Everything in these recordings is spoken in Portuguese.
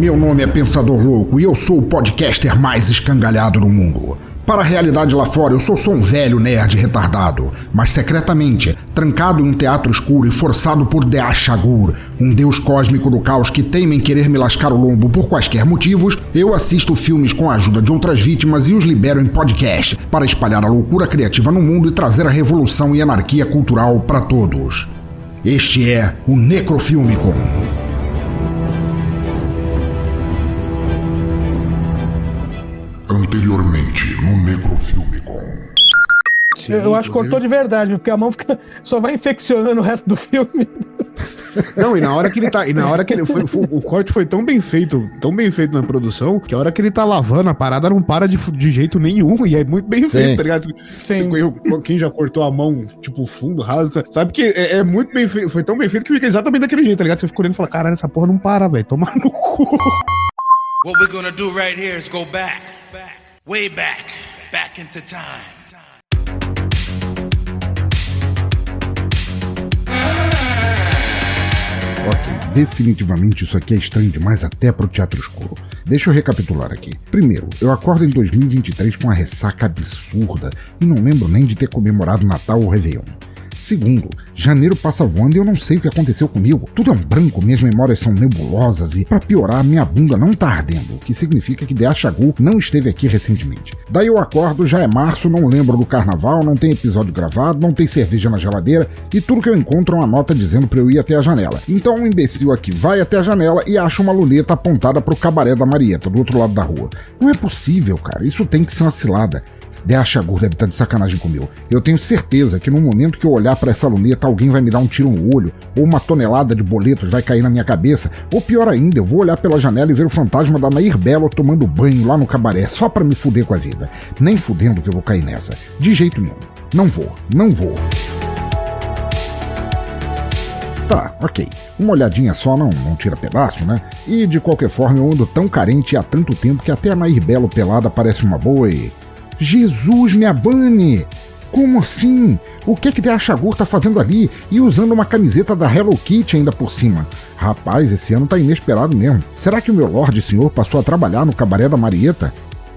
meu nome é Pensador Louco e eu sou o podcaster mais escangalhado do mundo. Para a realidade lá fora, eu sou só um velho nerd retardado, mas secretamente, trancado em um teatro escuro e forçado por Deashagur, um deus cósmico do caos que teima em querer me lascar o lombo por quaisquer motivos, eu assisto filmes com a ajuda de outras vítimas e os libero em podcast para espalhar a loucura criativa no mundo e trazer a revolução e anarquia cultural para todos. Este é o Necrofilmicon. Anteriormente no Necrofilmicon. Sim, eu acho que cortou de verdade, porque a mão fica, só vai infeccionando o resto do filme. Não, e na hora que ele tá. E na hora que ele foi, foi, O corte foi tão bem feito, tão bem feito na produção, que a hora que ele tá lavando, a parada não para de, de jeito nenhum. E é muito bem Sim. feito, tá ligado? Sim. Quem já cortou a mão, tipo, fundo, raso, sabe que é, é, muito bem feito. Foi tão bem feito que fica exatamente daquele jeito, tá ligado? Você fica olhando e fala, caralho, essa porra não para, velho. Toma no cu. What we're gonna do right here is go back. Way back, back into time. Ok, definitivamente isso aqui é estranho demais até para o teatro escuro. Deixa eu recapitular aqui. Primeiro, eu acordo em 2023 com uma ressaca absurda e não lembro nem de ter comemorado Natal ou Réveillon. Segundo, janeiro passa voando e eu não sei o que aconteceu comigo. Tudo é um branco, minhas memórias são nebulosas e, para piorar, minha bunda não tá ardendo, o que significa que Dea Chagu não esteve aqui recentemente. Daí eu acordo, já é março, não lembro do carnaval, não tem episódio gravado, não tem cerveja na geladeira e tudo que eu encontro é uma nota dizendo para eu ir até a janela. Então um imbecil aqui vai até a janela e acha uma luneta apontada pro cabaré da Marieta, do outro lado da rua. Não é possível, cara, isso tem que ser uma cilada. Deachagur deve estar de sacanagem comigo. Eu tenho certeza que no momento que eu olhar para essa luneta, alguém vai me dar um tiro no olho, ou uma tonelada de boletos vai cair na minha cabeça, ou pior ainda, eu vou olhar pela janela e ver o fantasma da Nair Belo tomando banho lá no cabaré, só para me fuder com a vida. Nem fudendo que eu vou cair nessa. De jeito nenhum. Não vou, não vou. Tá, ok. Uma olhadinha só não, não tira pedaço, né? E de qualquer forma eu ando tão carente há tanto tempo que até a Nair Belo pelada parece uma boa e Jesus me abane! Como assim? O que é que Deachagur tá fazendo ali e usando uma camiseta da Hello Kitty ainda por cima? Rapaz, esse ano tá inesperado mesmo. Será que o meu Lorde Senhor passou a trabalhar no cabaré da Marieta?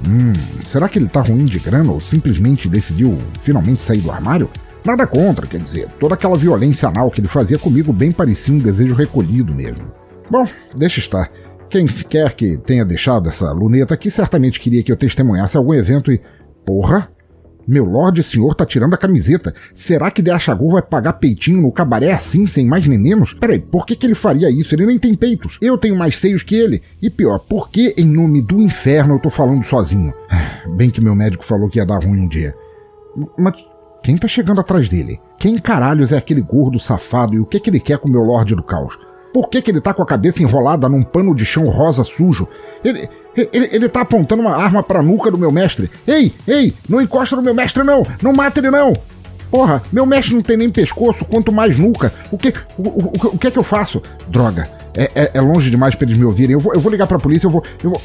Hum, será que ele tá ruim de grana ou simplesmente decidiu finalmente sair do armário? Nada contra, quer dizer, toda aquela violência anal que ele fazia comigo bem parecia um desejo recolhido mesmo. Bom, deixa estar. Quem quer que tenha deixado essa luneta aqui certamente queria que eu testemunhasse algum evento e Porra! Meu Lorde Senhor tá tirando a camiseta. Será que Deachagu vai pagar peitinho no cabaré assim, sem mais nem menos? Peraí, por que, que ele faria isso? Ele nem tem peitos. Eu tenho mais seios que ele. E pior, por que em nome do inferno eu tô falando sozinho? Bem que meu médico falou que ia dar ruim um dia. Mas quem tá chegando atrás dele? Quem caralhos é aquele gordo safado e o que, que ele quer com o meu Lorde do Caos? Por que, que ele tá com a cabeça enrolada num pano de chão rosa sujo? Ele, ele, ele tá apontando uma arma pra nuca do meu mestre. Ei, ei, não encosta no meu mestre não! Não mata ele não! Porra, meu mestre não tem nem pescoço, quanto mais nuca. O que, o, o, o, o que é que eu faço? Droga, é, é, é, longe demais pra eles me ouvirem. Eu vou, eu vou ligar pra polícia, eu vou. Eu vou.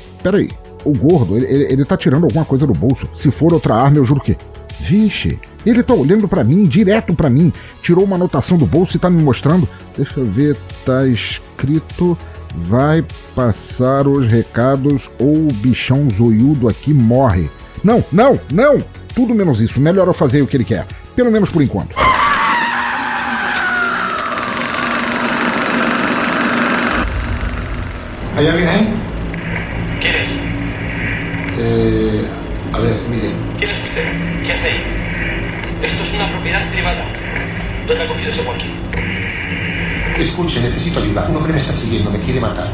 O gordo, ele, ele, ele tá tirando alguma coisa do bolso. Se for outra arma, eu juro que. Vixe, ele tá olhando para mim, direto para mim. Tirou uma anotação do bolso e tá me mostrando. Deixa eu ver, tá escrito. Vai passar os recados ou o bichão zoiudo aqui morre. Não, não, não! Tudo menos isso. Melhor eu fazer o que ele quer. Pelo menos por enquanto. ¿Hay alguien ahí? ¿Quién es? Eh, ¿Dónde ha cogido ese walkie? Escuche, necesito ayuda. Uno que me está siguiendo me quiere matar.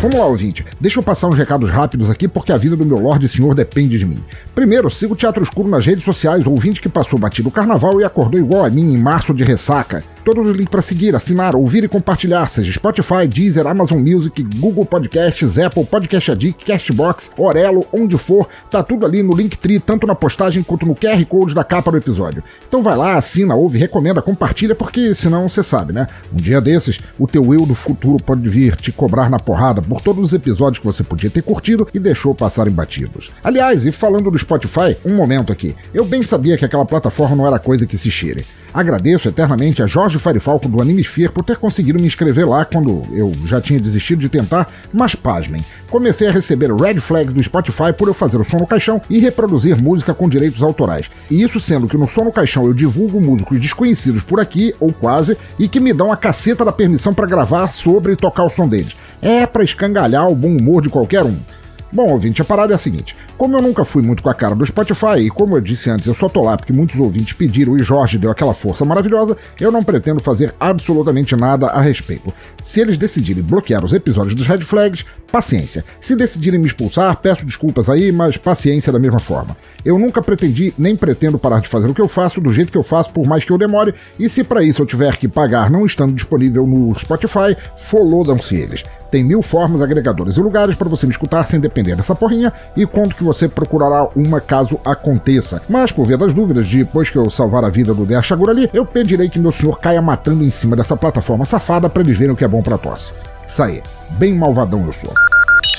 Vamos lá, ouvinte. Deixa eu passar uns recados rápidos aqui, porque a vida do meu Lorde Senhor depende de mim. Primeiro, siga o Teatro Escuro nas redes sociais, ouvinte que passou batido o carnaval e acordou igual a mim em março de ressaca. Todos os links para seguir, assinar, ouvir e compartilhar, seja Spotify, Deezer, Amazon Music, Google Podcasts, Apple Podcast Addict, Castbox, Orelo, onde for, tá tudo ali no Linktree, tanto na postagem quanto no QR Code da capa do episódio. Então vai lá, assina, ouve, recomenda, compartilha, porque senão você sabe, né? Um dia desses, o teu eu do futuro pode vir te cobrar na porrada por todos os episódios que você podia ter curtido e deixou passarem batidos. Aliás, e falando do Spotify, um momento aqui. Eu bem sabia que aquela plataforma não era coisa que se cheire. Agradeço eternamente a Jorge Farifalco do Animesphere por ter conseguido me inscrever lá quando eu já tinha desistido de tentar, mas pasmem, comecei a receber red flags do Spotify por eu fazer o som no caixão e reproduzir música com direitos autorais. E isso sendo que no som no caixão eu divulgo músicos desconhecidos por aqui, ou quase, e que me dão a caceta da permissão para gravar sobre e tocar o som deles. É para escangalhar o bom humor de qualquer um. Bom, ouvinte, a parada é a seguinte: como eu nunca fui muito com a cara do Spotify, e como eu disse antes, eu só tô lá porque muitos ouvintes pediram e Jorge deu aquela força maravilhosa, eu não pretendo fazer absolutamente nada a respeito. Se eles decidirem bloquear os episódios dos Red Flags, paciência. Se decidirem me expulsar, peço desculpas aí, mas paciência da mesma forma. Eu nunca pretendi nem pretendo parar de fazer o que eu faço do jeito que eu faço, por mais que eu demore, e se para isso eu tiver que pagar não estando disponível no Spotify, folodam-se eles. Tem mil formas, agregadores e lugares para você me escutar sem depender dessa porrinha e conto que você procurará uma caso aconteça. Mas, por via das dúvidas, depois que eu salvar a vida do Chagura ali, eu pedirei que meu senhor caia matando em cima dessa plataforma safada para eles verem o que é bom pra tosse. Isso aí, bem malvadão eu sou.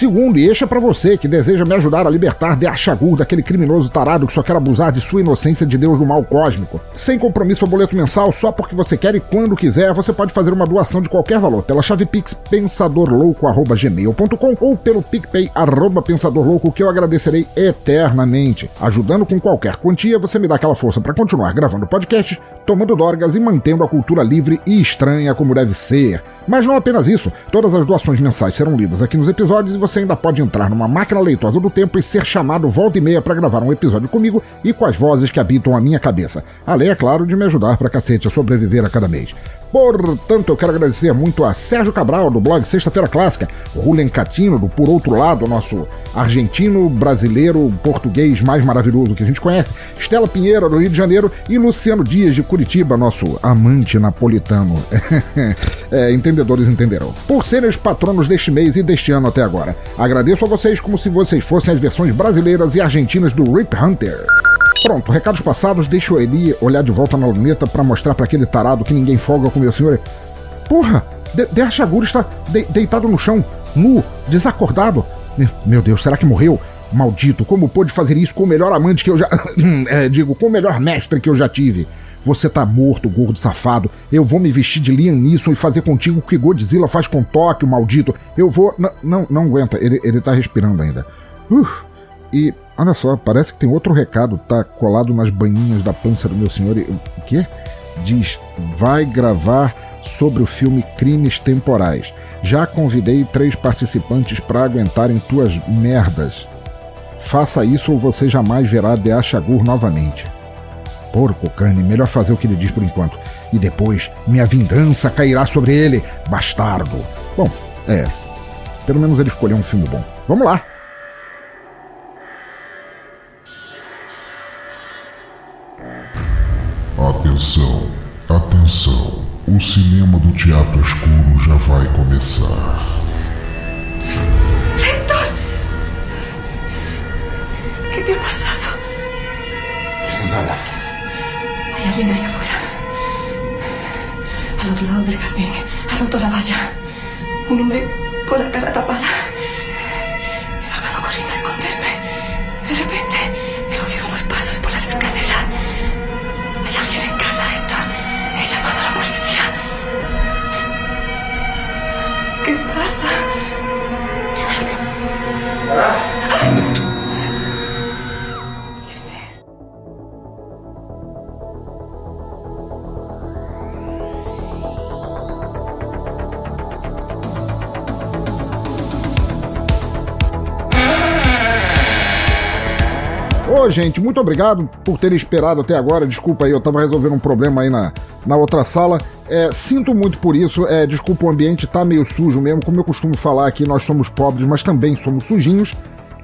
Segundo, e este é para você que deseja me ajudar a libertar de Achagur, daquele criminoso tarado que só quer abusar de sua inocência de Deus do mal cósmico. Sem compromisso a boleto mensal, só porque você quer e quando quiser, você pode fazer uma doação de qualquer valor pela chave pix pensadorlouco@gmail.com ou pelo PicPay arroba pensadorlouco que eu agradecerei eternamente. Ajudando com qualquer quantia, você me dá aquela força para continuar gravando podcast, tomando dorgas e mantendo a cultura livre e estranha como deve ser. Mas não apenas isso, todas as doações mensais serão lidas aqui nos episódios e você ainda pode entrar numa máquina leitosa do tempo e ser chamado volta e meia para gravar um episódio comigo e com as vozes que habitam a minha cabeça. Além, é claro, de me ajudar pra cacete a sobreviver a cada mês. Portanto, eu quero agradecer muito a Sérgio Cabral, do blog Sexta-feira Clássica, Rulen Catino, do Por Outro Lado, nosso argentino, brasileiro, português mais maravilhoso que a gente conhece, Estela Pinheiro, do Rio de Janeiro, e Luciano Dias, de Curitiba, nosso amante napolitano. é, entendedores entenderão. Por serem os patronos deste mês e deste ano até agora. Agradeço a vocês como se vocês fossem as versões brasileiras e argentinas do Rip Hunter. Pronto, recados passados, deixa o Eli olhar de volta na luneta para mostrar para aquele tarado que ninguém folga com meu senhor. Porra, de Derchagura está de deitado no chão, nu, desacordado. Meu Deus, será que morreu? Maldito, como pôde fazer isso com o melhor amante que eu já. é, digo, com o melhor mestre que eu já tive? Você tá morto, gordo safado. Eu vou me vestir de Liam Neeson e fazer contigo o que Godzilla faz com Tóquio, maldito. Eu vou. N não, não aguenta, ele, ele tá respirando ainda. Uh, e Olha só, parece que tem outro recado, tá colado nas banhinhas da pança do meu senhor. O quê? Diz: vai gravar sobre o filme Crimes Temporais. Já convidei três participantes para aguentarem tuas merdas. Faça isso ou você jamais verá The Achagur novamente. Porco Cane, melhor fazer o que ele diz por enquanto. E depois, minha vingança cairá sobre ele, bastardo. Bom, é. Pelo menos ele escolheu um filme bom. Vamos lá! Atenção, atenção, o cinema do teatro escuro já vai começar. Víctor! ¿Qué te ha pasado? Nada. Hay alguien ahí afuera. Al otro lado del jardín, ha roto la valla. Un hombre con la cara tapada. Gente, muito obrigado por terem esperado até agora. Desculpa aí, eu tava resolvendo um problema aí na, na outra sala. É, sinto muito por isso. É, desculpa, o ambiente tá meio sujo mesmo. Como eu costumo falar aqui, nós somos pobres, mas também somos sujinhos.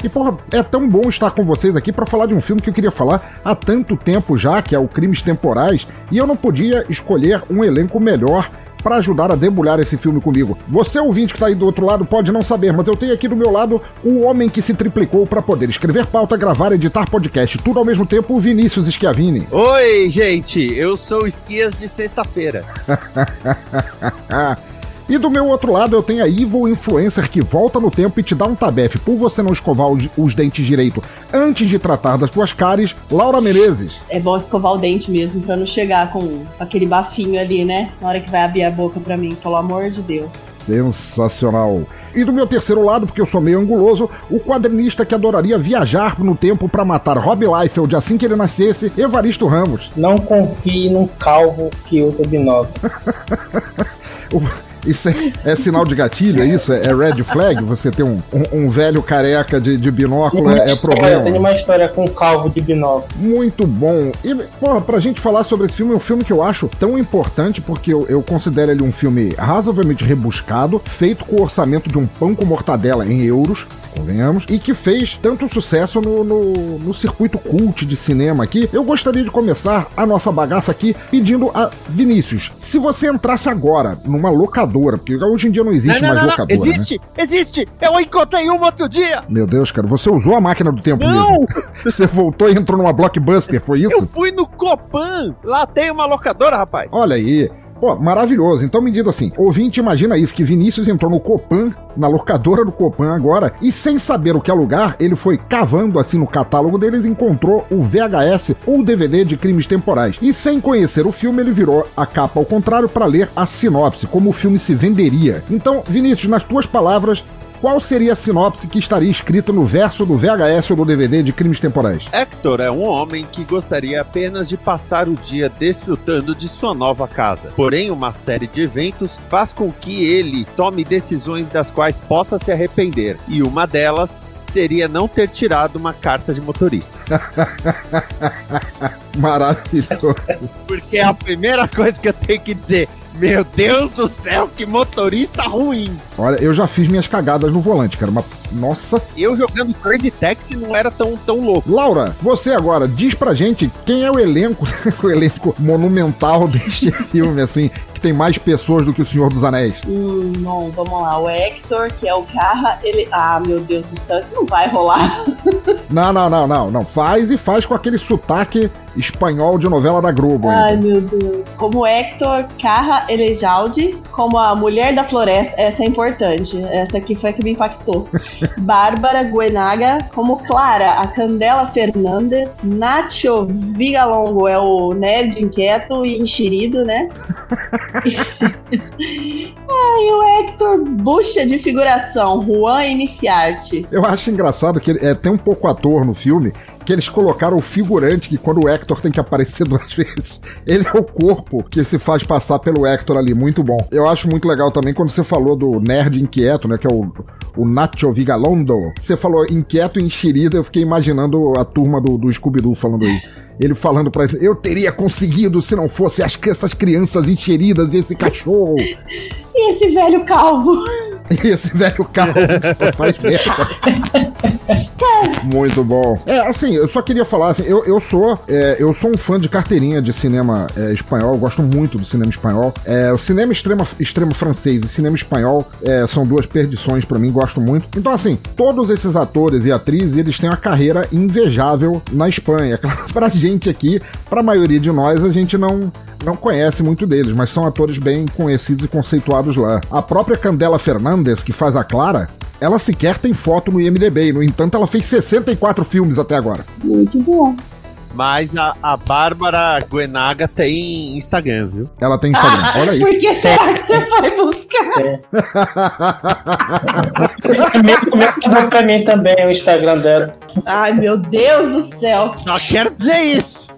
E, porra, é tão bom estar com vocês aqui para falar de um filme que eu queria falar há tanto tempo já, que é o Crimes Temporais, e eu não podia escolher um elenco melhor para ajudar a debulhar esse filme comigo. Você, ouvinte que tá aí do outro lado, pode não saber, mas eu tenho aqui do meu lado o homem que se triplicou para poder escrever pauta, gravar, editar podcast, tudo ao mesmo tempo, o Vinícius Schiavini. Oi, gente, eu sou o Esquias de sexta-feira. E do meu outro lado eu tenho a Evil Influencer que volta no tempo e te dá um tabefe por você não escovar os, os dentes direito antes de tratar das tuas cáries, Laura Menezes. É bom escovar o dente mesmo pra não chegar com aquele bafinho ali, né? Na hora que vai abrir a boca pra mim, pelo amor de Deus. Sensacional. E do meu terceiro lado, porque eu sou meio anguloso, o quadrinista que adoraria viajar no tempo para matar Rob Liefeld assim que ele nascesse, Evaristo Ramos. Não confie num calvo que usa binóculo. Isso é, é, sinal de gatilho, é isso? É, é red flag? Você ter um, um, um velho careca de, de binóculo é, é, problema? Tem uma história com um calvo de binóculo. Muito bom. E, porra, pra gente falar sobre esse filme, é um filme que eu acho tão importante porque eu, eu considero ele um filme razoavelmente rebuscado, feito com o orçamento de um pão com mortadela em euros, convenhamos, e que fez tanto sucesso no, no, no, circuito cult de cinema aqui. Eu gostaria de começar a nossa bagaça aqui pedindo a Vinícius, se você entrasse agora numa locadora, porque hoje em dia não existe não, não, mais não, locadora. Né? Existe, né? existe! Eu encontrei uma outro dia! Meu Deus, cara, você usou a máquina do tempo não. mesmo. Você voltou e entrou numa blockbuster, foi isso? Eu fui no Copan! Lá tem uma locadora, rapaz! Olha aí. Pô, maravilhoso. Então me diga assim, ouvinte, imagina isso, que Vinícius entrou no Copan, na locadora do Copan agora, e sem saber o que alugar, ele foi cavando assim no catálogo deles e encontrou o VHS ou DVD de crimes temporais. E sem conhecer o filme, ele virou a capa ao contrário para ler a sinopse, como o filme se venderia. Então, Vinícius, nas tuas palavras, qual seria a sinopse que estaria escrita no verso do VHS ou do DVD de Crimes Temporais? Hector é um homem que gostaria apenas de passar o dia desfrutando de sua nova casa. Porém, uma série de eventos faz com que ele tome decisões das quais possa se arrepender, e uma delas seria não ter tirado uma carta de motorista. Maravilhoso. Porque é a primeira coisa que eu tenho que dizer. Meu Deus do céu, que motorista ruim! Olha, eu já fiz minhas cagadas no volante, cara. Mas, nossa. Eu jogando Crazy Taxi não era tão, tão louco. Laura, você agora, diz pra gente quem é o elenco, o elenco monumental deste filme, assim, que tem mais pessoas do que o Senhor dos Anéis. Hum, não, vamos lá. O Hector, que é o Carra, ele. Ah, meu Deus do céu, isso não vai rolar. não, não, não, não, não. Faz e faz com aquele sotaque espanhol de novela da Globo. Ai, ainda. meu Deus. Como Hector Carra Elejalde, como a Mulher da Floresta, essa é importante. Essa aqui foi a que me impactou. Bárbara Guenaga, como Clara, a Candela Fernandes, Nacho Vigalongo é o nerd inquieto e enxerido, né? Ai, o Hector bucha de figuração, Juan Iniciarte. Eu acho engraçado que ele é, tem um pouco ator no filme que eles colocaram o figurante que quando o Hector tem que aparecer duas vezes, ele é o corpo que se faz passar pelo Hector ali, muito bom. Eu acho muito legal também quando você falou do nerd inquieto, né, que é o, o Nacho Vigalondo. Você falou inquieto e enxerida, eu fiquei imaginando a turma do, do Scooby-Doo falando aí. Ele falando ele, eu teria conseguido se não fosse as, essas crianças enxeridas e esse cachorro. E esse velho calvo. Esse velho só faz merda. Muito bom. É, assim, eu só queria falar assim, eu, eu sou é, eu sou um fã de carteirinha de cinema é, espanhol, eu gosto muito do cinema espanhol. É, o cinema extremo, extremo francês e cinema espanhol é, são duas perdições para mim, gosto muito. Então, assim, todos esses atores e atrizes, eles têm uma carreira invejável na Espanha. Claro, pra gente aqui, pra maioria de nós, a gente não, não conhece muito deles, mas são atores bem conhecidos e conceituados lá. A própria Candela Fernandes, que faz a Clara, ela sequer tem foto no IMDB. No entanto, ela fez 64 filmes até agora. Muito bom. Mas a, a Bárbara Guenaga tem Instagram, viu? Ela tem Instagram. Ah, Olha aí. Por que será que você vai buscar? É. pra mim também o Instagram dela. Ai, meu Deus do céu. Só quero dizer isso.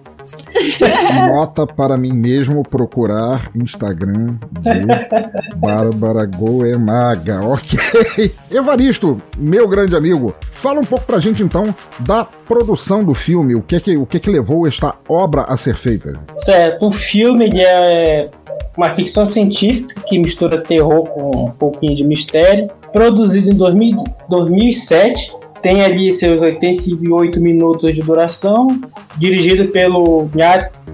Nota para mim mesmo procurar Instagram de Bárbara Goemaga. Ok. Evaristo, meu grande amigo, fala um pouco pra gente então da produção do filme. O que é que, o que, é que levou esta obra a ser feita? Certo, o filme é uma ficção científica que mistura terror com um pouquinho de mistério. Produzido em 2000, 2007 tem ali seus 88 minutos de duração, dirigido pelo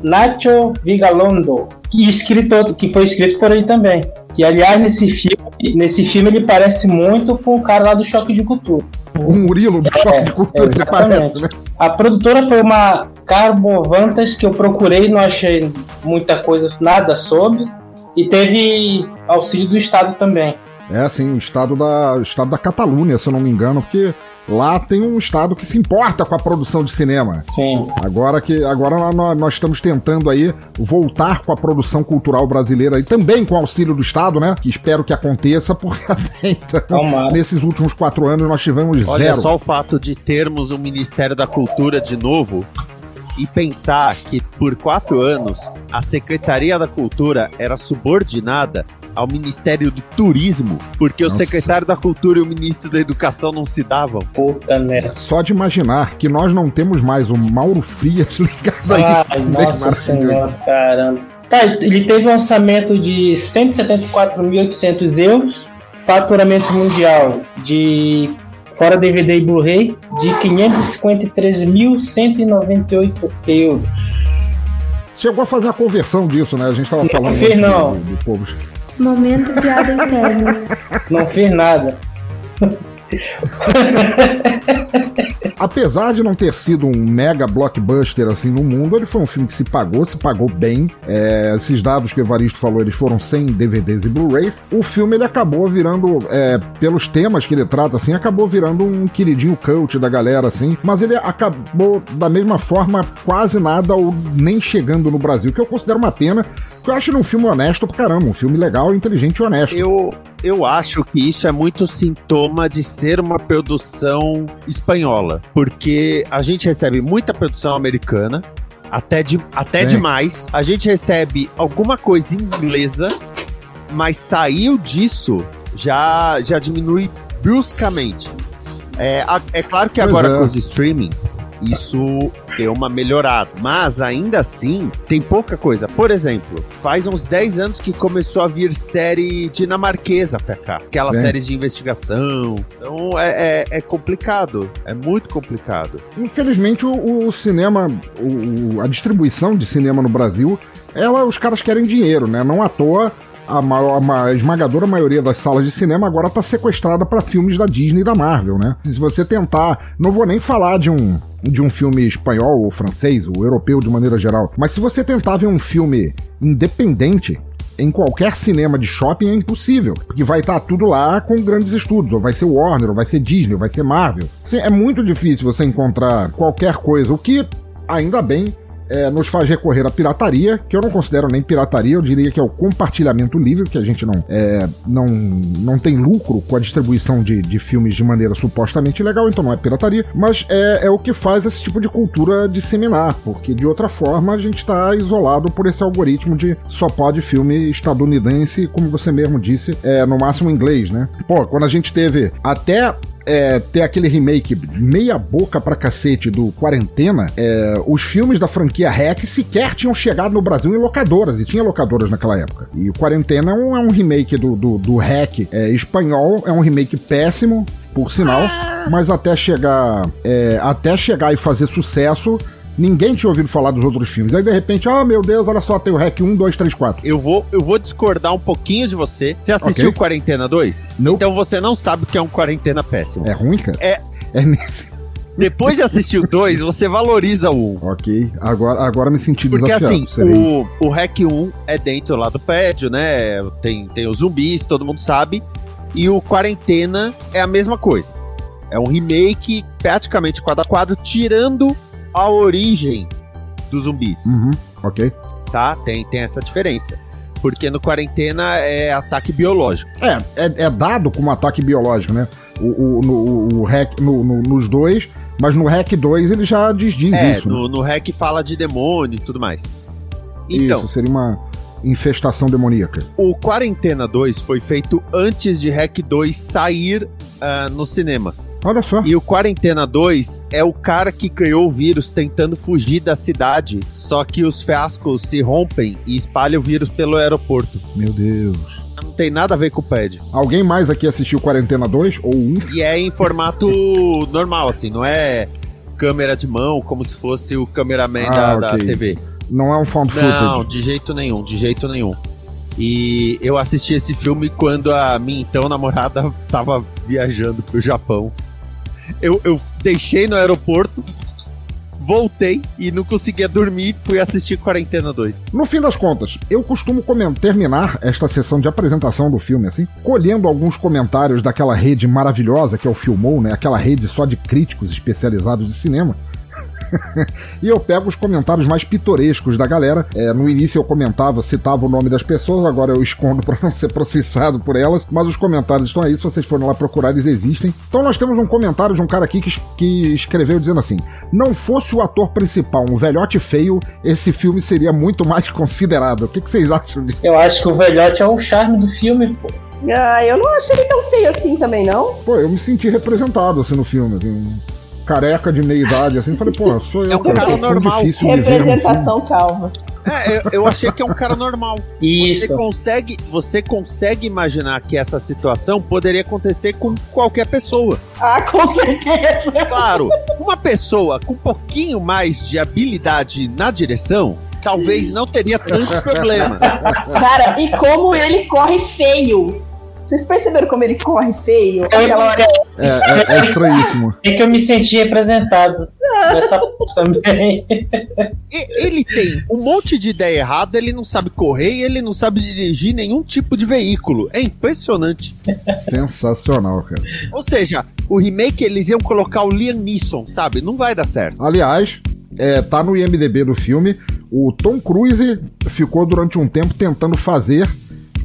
Nacho Vigalondo, e escrito, que foi escrito por ele também. E aliás, nesse filme, nesse filme ele parece muito com o cara lá do Choque de Cultura. O Murilo do Choque é, de Cultura, você parece, né? A produtora foi uma Carbovantas que eu procurei, não achei muita coisa, nada sobre. E teve auxílio do Estado também. É, assim, o estado da, o estado da Catalunha, se eu não me engano, porque lá tem um estado que se importa com a produção de cinema. Sim. Agora que agora nós, nós estamos tentando aí voltar com a produção cultural brasileira e também com auxílio do estado, né? Que espero que aconteça, porque até então, nesses últimos quatro anos nós tivemos Olha zero. Olha só o fato de termos um Ministério da Cultura de novo e pensar que por quatro anos a Secretaria da Cultura era subordinada ao Ministério do Turismo, porque Nossa. o secretário da Cultura e o ministro da Educação não se davam. Puta merda. Só de imaginar que nós não temos mais o Mauro Frias ligado a isso. Nossa senhora, caramba. Tá, ele teve um orçamento de 174.800 euros, faturamento mundial de fora DVD e Blu-ray, de 553.198 euros. Chegou a fazer a conversão disso, né? A gente estava falando. Não fez, não. Do povo. Momento piada interna. Não fez nada. Apesar de não ter sido um mega blockbuster assim no mundo, ele foi um filme que se pagou, se pagou bem. É, esses dados que o Evaristo falou, eles foram sem DVDs e Blu-rays. O filme ele acabou virando, é, pelos temas que ele trata, assim, acabou virando um queridinho cult da galera, assim. Mas ele acabou da mesma forma quase nada ou nem chegando no Brasil, que eu considero uma pena, eu acho ele um filme honesto pra caramba, um filme legal, inteligente e honesto. Eu, eu acho que isso é muito sintoma de ser uma produção espanhola, porque a gente recebe muita produção americana, até, de, até demais. A gente recebe alguma coisa inglesa, mas saiu disso já, já diminui bruscamente. É, é claro que agora é. com os streamings isso deu uma melhorada. Mas ainda assim, tem pouca coisa. Por exemplo, faz uns 10 anos que começou a vir série dinamarquesa pra cá. Aquelas é. séries de investigação. Então é, é, é, complicado. É muito complicado. Infelizmente, o, o cinema, o, a distribuição de cinema no Brasil, ela, os caras querem dinheiro, né? Não à toa a, maior, a esmagadora maioria das salas de cinema agora está sequestrada para filmes da Disney e da Marvel, né? Se você tentar, não vou nem falar de um de um filme espanhol ou francês, ou europeu de maneira geral, mas se você tentar ver um filme independente em qualquer cinema de shopping é impossível, porque vai estar tudo lá com grandes estudos, ou vai ser Warner, ou vai ser Disney, ou vai ser Marvel. Assim, é muito difícil você encontrar qualquer coisa, o que ainda bem é, nos faz recorrer à pirataria, que eu não considero nem pirataria, eu diria que é o compartilhamento livre, que a gente não, é, não, não tem lucro com a distribuição de, de filmes de maneira supostamente legal, então não é pirataria, mas é, é o que faz esse tipo de cultura disseminar, porque de outra forma a gente está isolado por esse algoritmo de só pode filme estadunidense, como você mesmo disse, é, no máximo inglês, né? Pô, quando a gente teve até é, ter aquele remake meia boca pra cacete do Quarentena, é, os filmes da franquia Hack sequer tinham chegado no Brasil em locadoras, e tinha locadoras naquela época. E o Quarentena é um, é um remake do, do, do Hack é, espanhol, é um remake péssimo, por sinal, mas até chegar, é, até chegar e fazer sucesso, Ninguém tinha ouvido falar dos outros filmes. Aí de repente, oh meu Deus, olha só, tem o REC 1, 2, 3, 4. Eu vou, eu vou discordar um pouquinho de você. Você assistiu okay. Quarentena 2? Não. Então você não sabe o que é um Quarentena péssimo. É ruim, cara? É. É nesse. Depois de assistir o 2, você valoriza o 1. Ok, agora, agora me senti Porque desafiado. Porque assim, o, o REC 1 é dentro lá do prédio, né? Tem, tem os zumbis, todo mundo sabe. E o Quarentena é a mesma coisa. É um remake praticamente quadro a quadro, tirando a origem dos zumbis. Uhum, ok. Tá? Tem, tem essa diferença. Porque no quarentena é ataque biológico. É, é, é dado como ataque biológico, né? O, o, no, o hack, no, no, nos dois, mas no Hack 2 ele já diz, diz é, isso. No, né? no Hack fala de demônio e tudo mais. Então, isso seria uma, infestação demoníaca. O Quarentena 2 foi feito antes de Hack 2 sair uh, nos cinemas. Olha só. E o Quarentena 2 é o cara que criou o vírus tentando fugir da cidade, só que os fiascos se rompem e espalham o vírus pelo aeroporto. Meu Deus. Não tem nada a ver com o pad. Alguém mais aqui assistiu Quarentena 2 ou 1? E é em formato normal, assim, não é câmera de mão, como se fosse o cameraman ah, da, okay. da TV. Não é um found footage? Não, de jeito nenhum, de jeito nenhum. E eu assisti esse filme quando a minha então namorada tava viajando pro Japão. Eu, eu deixei no aeroporto, voltei e não conseguia dormir, fui assistir Quarentena 2. No fim das contas, eu costumo terminar esta sessão de apresentação do filme, assim, colhendo alguns comentários daquela rede maravilhosa que é o Filmou, né? Aquela rede só de críticos especializados de cinema. e eu pego os comentários mais pitorescos da galera. É, no início eu comentava, citava o nome das pessoas, agora eu escondo para não ser processado por elas, mas os comentários estão aí, se vocês forem lá procurar, eles existem. Então nós temos um comentário de um cara aqui que, que escreveu dizendo assim: Não fosse o ator principal um velhote feio, esse filme seria muito mais considerado. O que, que vocês acham disso? Eu acho que o velhote é o charme do filme, pô. Ah, eu não achei ele tão feio assim também, não. Pô, eu me senti representado assim no filme. Assim careca de meia idade, assim, falei, pô, sou eu, é um cara, cara normal. Representação calva. É, eu, eu, achei que é um cara normal. Isso. Você consegue, você consegue imaginar que essa situação poderia acontecer com qualquer pessoa. Ah, com certeza. Claro, uma pessoa com um pouquinho mais de habilidade na direção, talvez não teria tanto problema. Cara, e como ele corre feio. Vocês perceberam como ele corre feio? Aquela hora. É, é, é estranhíssimo. É que eu me senti representado nessa também. Ele tem um monte de ideia errada, ele não sabe correr e ele não sabe dirigir nenhum tipo de veículo. É impressionante. Sensacional, cara. Ou seja, o remake eles iam colocar o Liam Neeson, sabe? Não vai dar certo. Aliás, é, tá no IMDB do filme. O Tom Cruise ficou durante um tempo tentando fazer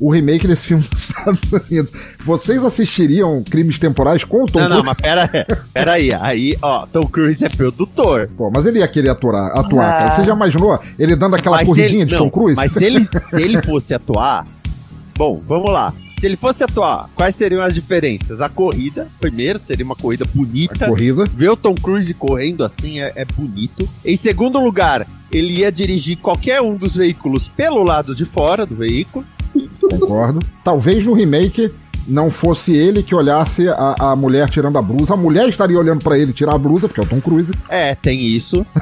o remake desse filme dos Estados Unidos. Vocês assistiriam Crimes Temporais com o Tom Cruise? Não, não, mas pera, pera aí. Aí, ó, Tom Cruise é produtor. Pô, mas ele ia querer atuar, atuar ah. cara. Você já imaginou ele dando aquela mas corridinha ele, de não, Tom Cruise? Mas se ele, se ele fosse atuar... Bom, vamos lá. Se ele fosse atuar, quais seriam as diferenças? A corrida, primeiro, seria uma corrida bonita. A corrida. Ver o Tom Cruise correndo assim é, é bonito. Em segundo lugar, ele ia dirigir qualquer um dos veículos pelo lado de fora do veículo. Concordo. Talvez no remake não fosse ele que olhasse a, a mulher tirando a blusa. A mulher estaria olhando para ele tirar a blusa, porque é o Tom Cruise. É, tem isso.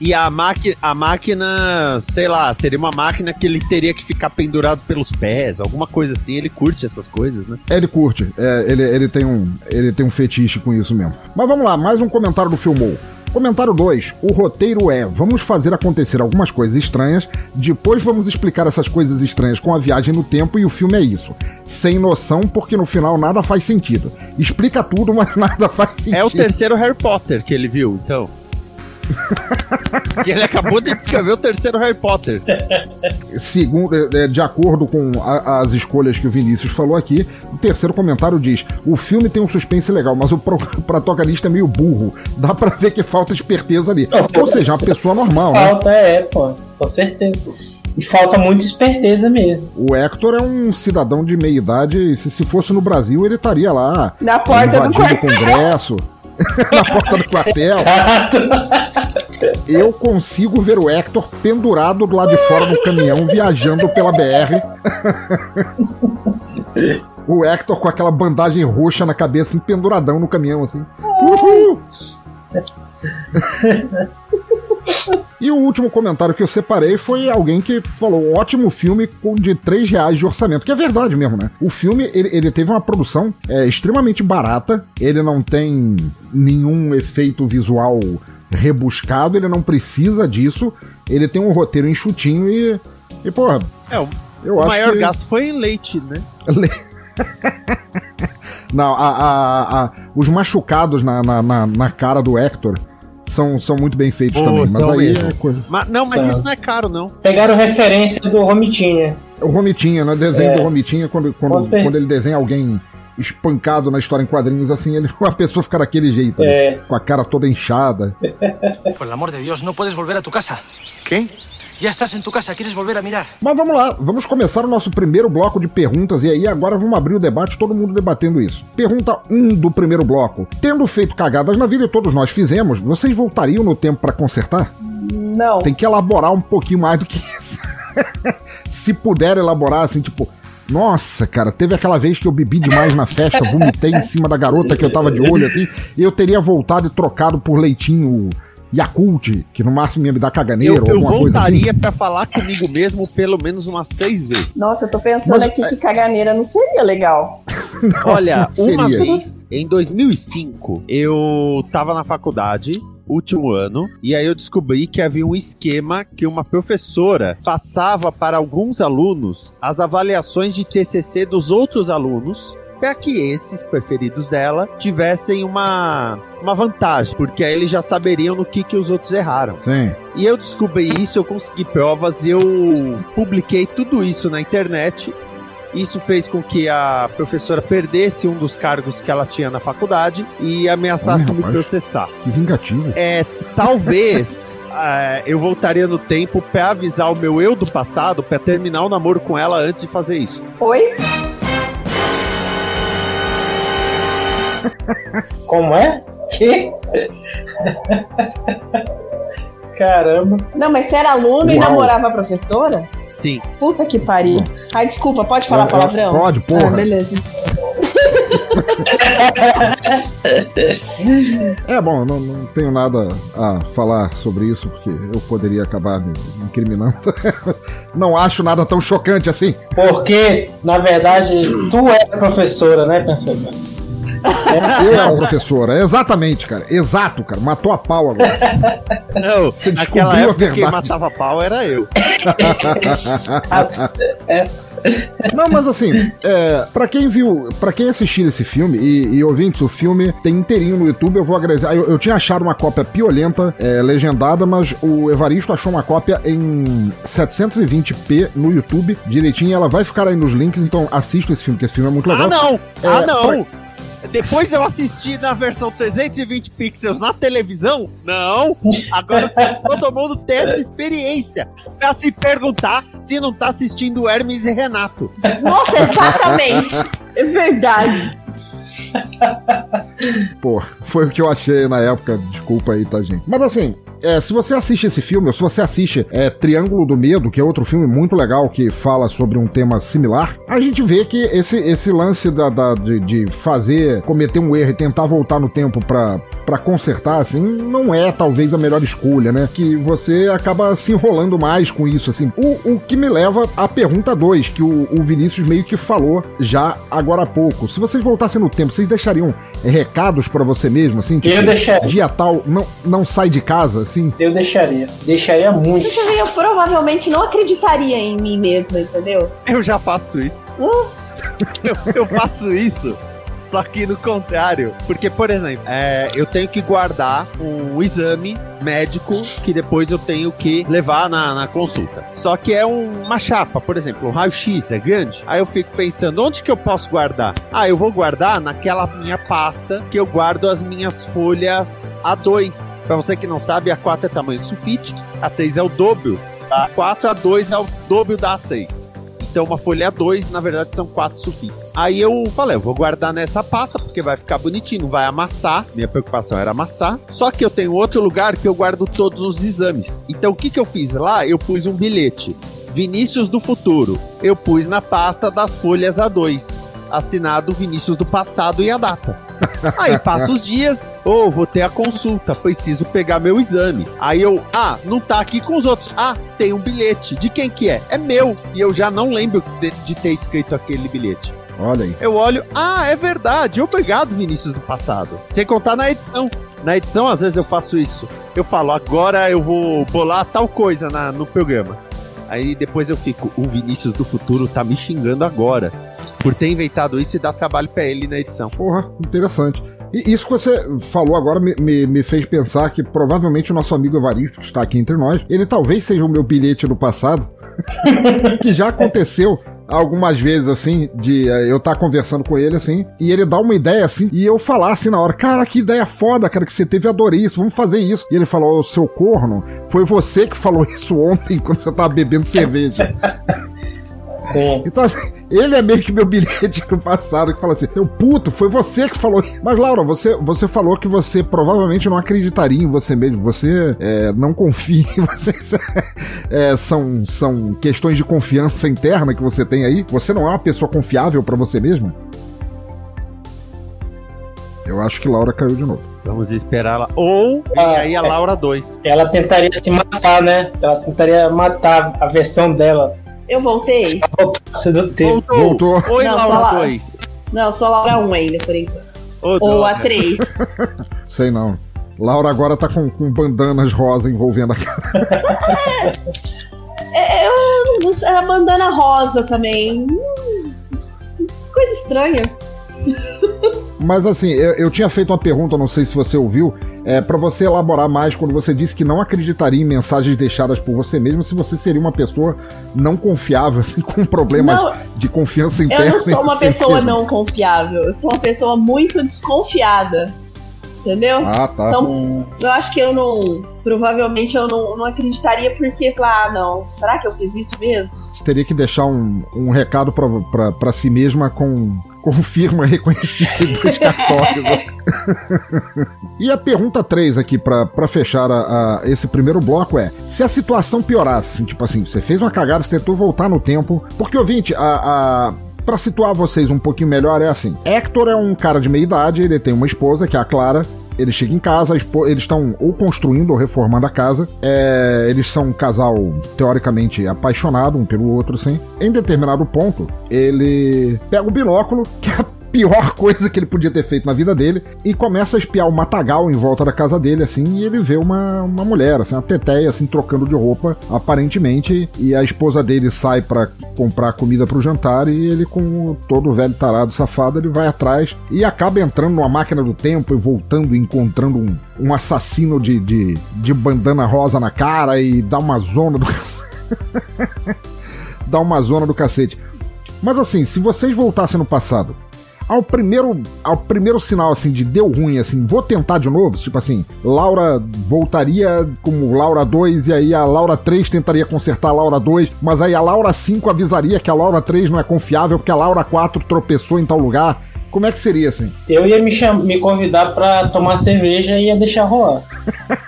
E a, máquina, a máquina, sei lá, seria uma máquina que ele teria que ficar pendurado pelos pés, alguma coisa assim. Ele curte essas coisas, né? Ele curte. É, ele, ele, tem um, ele tem um fetiche com isso mesmo. Mas vamos lá, mais um comentário do Filmou. Comentário 2. O roteiro é: vamos fazer acontecer algumas coisas estranhas, depois vamos explicar essas coisas estranhas com a viagem no tempo e o filme é isso. Sem noção, porque no final nada faz sentido. Explica tudo, mas nada faz sentido. É o terceiro Harry Potter que ele viu, então. que ele acabou de descrever o terceiro Harry Potter. Segundo, é, é, de acordo com a, as escolhas que o Vinícius falou aqui, o terceiro comentário diz: o filme tem um suspense legal, mas o protagonista é meio burro. Dá pra ver que falta esperteza ali. Ou seja, uma pessoa normal, falta, né? Falta, é, pô, com certeza. E falta muita esperteza mesmo. O Hector é um cidadão de meia idade. Se, se fosse no Brasil, ele estaria lá na porta do Congresso. na porta do quartel. Eu consigo ver o Hector pendurado do lado de fora do caminhão, viajando pela BR. o Hector com aquela bandagem roxa na cabeça, penduradão no caminhão, assim. Uhul! E o último comentário que eu separei foi alguém que falou: ótimo filme com de 3 reais de orçamento. Que é verdade mesmo, né? O filme ele, ele teve uma produção é, extremamente barata, ele não tem nenhum efeito visual rebuscado, ele não precisa disso, ele tem um roteiro enxutinho e. E, porra. É, o, eu o acho maior que... gasto foi em leite, né? Não, a, a, a, os machucados na, na, na, cara do Hector são, são muito bem feitos oh, também. Mas aí mesmo. é coisa. Mas, não, mas são. isso não é caro, não. Pegaram referência do Romitinha. O Romitinha, no desenho é. do Romitinha, quando, quando, quando ele desenha alguém espancado na história em quadrinhos, assim, ele, a pessoa fica daquele jeito, é. né? com a cara toda inchada. Por amor de Deus, não podes volver a tu casa. Quem? Já estás em tu casa, queres volver a mirar? Mas vamos lá, vamos começar o nosso primeiro bloco de perguntas e aí agora vamos abrir o debate, todo mundo debatendo isso. Pergunta 1 um do primeiro bloco. Tendo feito cagadas na vida e todos nós fizemos, vocês voltariam no tempo para consertar? Não. Tem que elaborar um pouquinho mais do que isso. se puder elaborar, assim, tipo, nossa, cara, teve aquela vez que eu bebi demais na festa, vomitei em cima da garota que eu tava de olho, assim, e eu teria voltado e trocado por leitinho Yakult, que no máximo ia me dar caganeira eu, ou alguma eu coisa assim. voltaria pra falar comigo mesmo pelo menos umas três vezes. Nossa, eu tô pensando Mas- aqui que caganeira não seria legal. Olha, uma Seria. vez, em 2005, eu tava na faculdade, último ano, e aí eu descobri que havia um esquema que uma professora passava para alguns alunos as avaliações de TCC dos outros alunos para que esses preferidos dela tivessem uma, uma vantagem, porque aí eles já saberiam no que, que os outros erraram. Sim. E eu descobri isso, eu consegui provas, eu publiquei tudo isso na internet. Isso fez com que a professora perdesse um dos cargos que ela tinha na faculdade e ameaçasse Olha, me processar. Que vingativo. É, talvez é, eu voltaria no tempo pra avisar o meu eu do passado pra terminar o namoro com ela antes de fazer isso. Oi? Como é? Que? Caramba. Não, mas você era aluno e Uau. namorava a professora? Sim. Puta que pariu. Ai, desculpa, pode falar palavrão? pode, porra. Ah, beleza. É bom, não, não tenho nada a falar sobre isso, porque eu poderia acabar me incriminando. não acho nada tão chocante assim. Porque, na verdade, tu é professora, né, pensador? Eu era professora, exatamente, cara. Exato, cara. Matou a pau agora. Não, Você descobriu a época quem verdade. matava pau era eu. Não, mas assim, é, para quem viu, para quem assistir esse filme e, e ouvintes, o filme tem inteirinho no YouTube, eu vou agradecer. Ah, Eu, eu tinha achado uma cópia piolenta, é, legendada, mas o Evaristo achou uma cópia em 720p no YouTube, direitinho, ela vai ficar aí nos links, então assista esse filme, que esse filme é muito legal. Ah, não! É, ah, não! Depois eu assisti na versão 320 pixels na televisão? Não! Agora todo mundo tem essa experiência pra se perguntar se não tá assistindo Hermes e Renato. Nossa, exatamente. É verdade. Pô, foi o que eu achei na época, desculpa aí, tá, gente? Mas assim, é, se você assiste esse filme, ou se você assiste é, Triângulo do Medo, que é outro filme muito legal que fala sobre um tema similar, a gente vê que esse, esse lance da, da- de, de fazer, cometer um erro e tentar voltar no tempo pra, pra consertar, assim, não é talvez a melhor escolha, né? Que você acaba se enrolando mais com isso, assim. O, o que me leva à pergunta 2, que o, o Vinícius meio que falou já agora há pouco. Se vocês voltassem no tempo, vocês deixariam recados pra você mesmo, assim? Eu deixaria. Dia tal, não, não sai de casa, assim? Eu deixaria. Deixaria muito. Vê, eu provavelmente não acreditaria em mim mesma, entendeu? Eu já faço isso. Uh, Eu, eu faço isso. Só que no contrário. Porque, por exemplo, é, eu tenho que guardar um exame médico que depois eu tenho que levar na, na consulta. Só que é um- uma chapa, por exemplo, um raio-x é grande. Aí eu fico pensando, onde que eu posso guardar? Ah, eu vou guardar naquela minha pasta que eu guardo as minhas folhas A2. Pra você que não sabe, A4 é tamanho sulfite, A3 é o dobro. A 4 A2 é o dobro da A3. Então, uma folha A2, na verdade, são quatro sulfites. Aí eu falei, eu vou guardar nessa pasta, porque vai ficar bonitinho, vai amassar. Minha preocupação era amassar. Só que eu tenho outro lugar que eu guardo todos os exames. Então, o que, que eu fiz lá? Eu pus um bilhete. Vinícius do futuro. Eu pus na pasta das folhas A2. Assinado Vinícius do passado e a data. Aí passa os dias, ou vou ter a consulta, preciso pegar meu exame. Aí eu, ah, não tá aqui com os outros. Ah, tem um bilhete. De quem que é? É meu. E eu já não lembro de, de ter escrito aquele bilhete. Olha aí. Eu olho, ah, é verdade. Obrigado, Vinícius do passado. Sem contar na edição. Na edição, às vezes eu faço isso. Eu falo, agora eu vou bolar tal coisa na- no programa. Aí depois eu fico, o Vinícius do futuro tá me xingando agora. Por ter inventado isso e dar trabalho pra ele na edição. Porra, interessante. E isso que você falou agora me, me, me fez pensar que provavelmente o nosso amigo Evaristo, que está aqui entre nós, ele talvez seja o meu bilhete do passado, que já aconteceu algumas vezes, assim, de eh, eu estar conversando com ele, assim, e ele dá uma ideia, assim, e eu falar assim na hora, cara, que ideia foda, cara, que você teve, adorei isso, vamos fazer isso. E ele falou, ô, seu corno, foi você que falou isso ontem, quando você tava bebendo cerveja. Sim. Então, assim, ele é meio que meu bilhete do passado, que fala assim: eu puto, foi você que falou. Mas, Laura, você, você falou que você provavelmente não acreditaria em você mesmo. Você é, não confia em você. É, são, são questões de confiança interna que você tem aí. Você não é uma pessoa confiável para você mesma? Eu acho que Laura caiu de novo. Vamos esperar ela. Ou Ah, aí a é. Laura 2. Ela tentaria se matar, né? Ela tentaria matar a versão dela. Eu voltei? Do tempo. Voltou. Oi, Não, Laura só lá. 2. Não, só Laura 1 ainda, por enquanto. Ô, Ou a droga. 3. Sei não. Laura agora tá com, com bandanas rosa envolvendo a cara. É, eu não sei, a bandana rosa também. Hum, coisa estranha. Mas assim, eu, eu tinha feito uma pergunta, não sei se você ouviu, é, para você elaborar mais quando você disse que não acreditaria em mensagens deixadas por você mesmo se você seria uma pessoa não confiável, assim, com problemas Não, de confiança interna. Eu não sou uma pessoa mesmo. não confiável. Eu sou uma pessoa muito desconfiada. Entendeu? Ah, tá. Então, eu acho que eu não. Provavelmente eu não, não acreditaria porque, ah, não. Será que eu fiz isso mesmo? Você teria que deixar um, um recado pra si mesma com, com firma reconhecida em dois cartórios. assim. e a pergunta 3 aqui, pra pra fechar a- a- esse primeiro bloco, é: se a situação piorasse, assim, tipo assim, você fez uma cagada, você tentou voltar no tempo. Porque, ouvinte, a. a Pra situar vocês um pouquinho melhor, é assim: Hector é um cara de meia idade, ele tem uma esposa, que é a Clara. Ele chega em casa, eles estão ou construindo ou reformando a casa. É, eles são um casal teoricamente apaixonado um pelo outro, assim. Em determinado ponto, ele pega o binóculo, que é pior coisa que ele podia ter feito na vida dele, e começa a espiar o matagal em volta da casa dele, assim, e ele vê uma, uma mulher, assim, uma teteia, assim, trocando de roupa, aparentemente, e a esposa dele sai pra comprar comida pro jantar, e ele, com todo velho tarado safado, ele vai atrás e acaba entrando numa máquina do tempo e voltando e encontrando um, um assassino de, de, de bandana rosa na cara e dá uma zona do dá uma zona do cacete. Mas assim, se vocês voltassem no passado, ao primeiro, ao primeiro sinal assim de deu ruim, assim, vou tentar de novo, tipo assim, Laura voltaria como Laura 2 e aí a Laura 3 tentaria consertar a Laura 2, mas aí a Laura 5 avisaria que a Laura 3 não é confiável porque a Laura 4 tropeçou em tal lugar. Como é que seria assim? Eu ia me, cham... me convidar pra tomar cerveja e ia deixar rolar.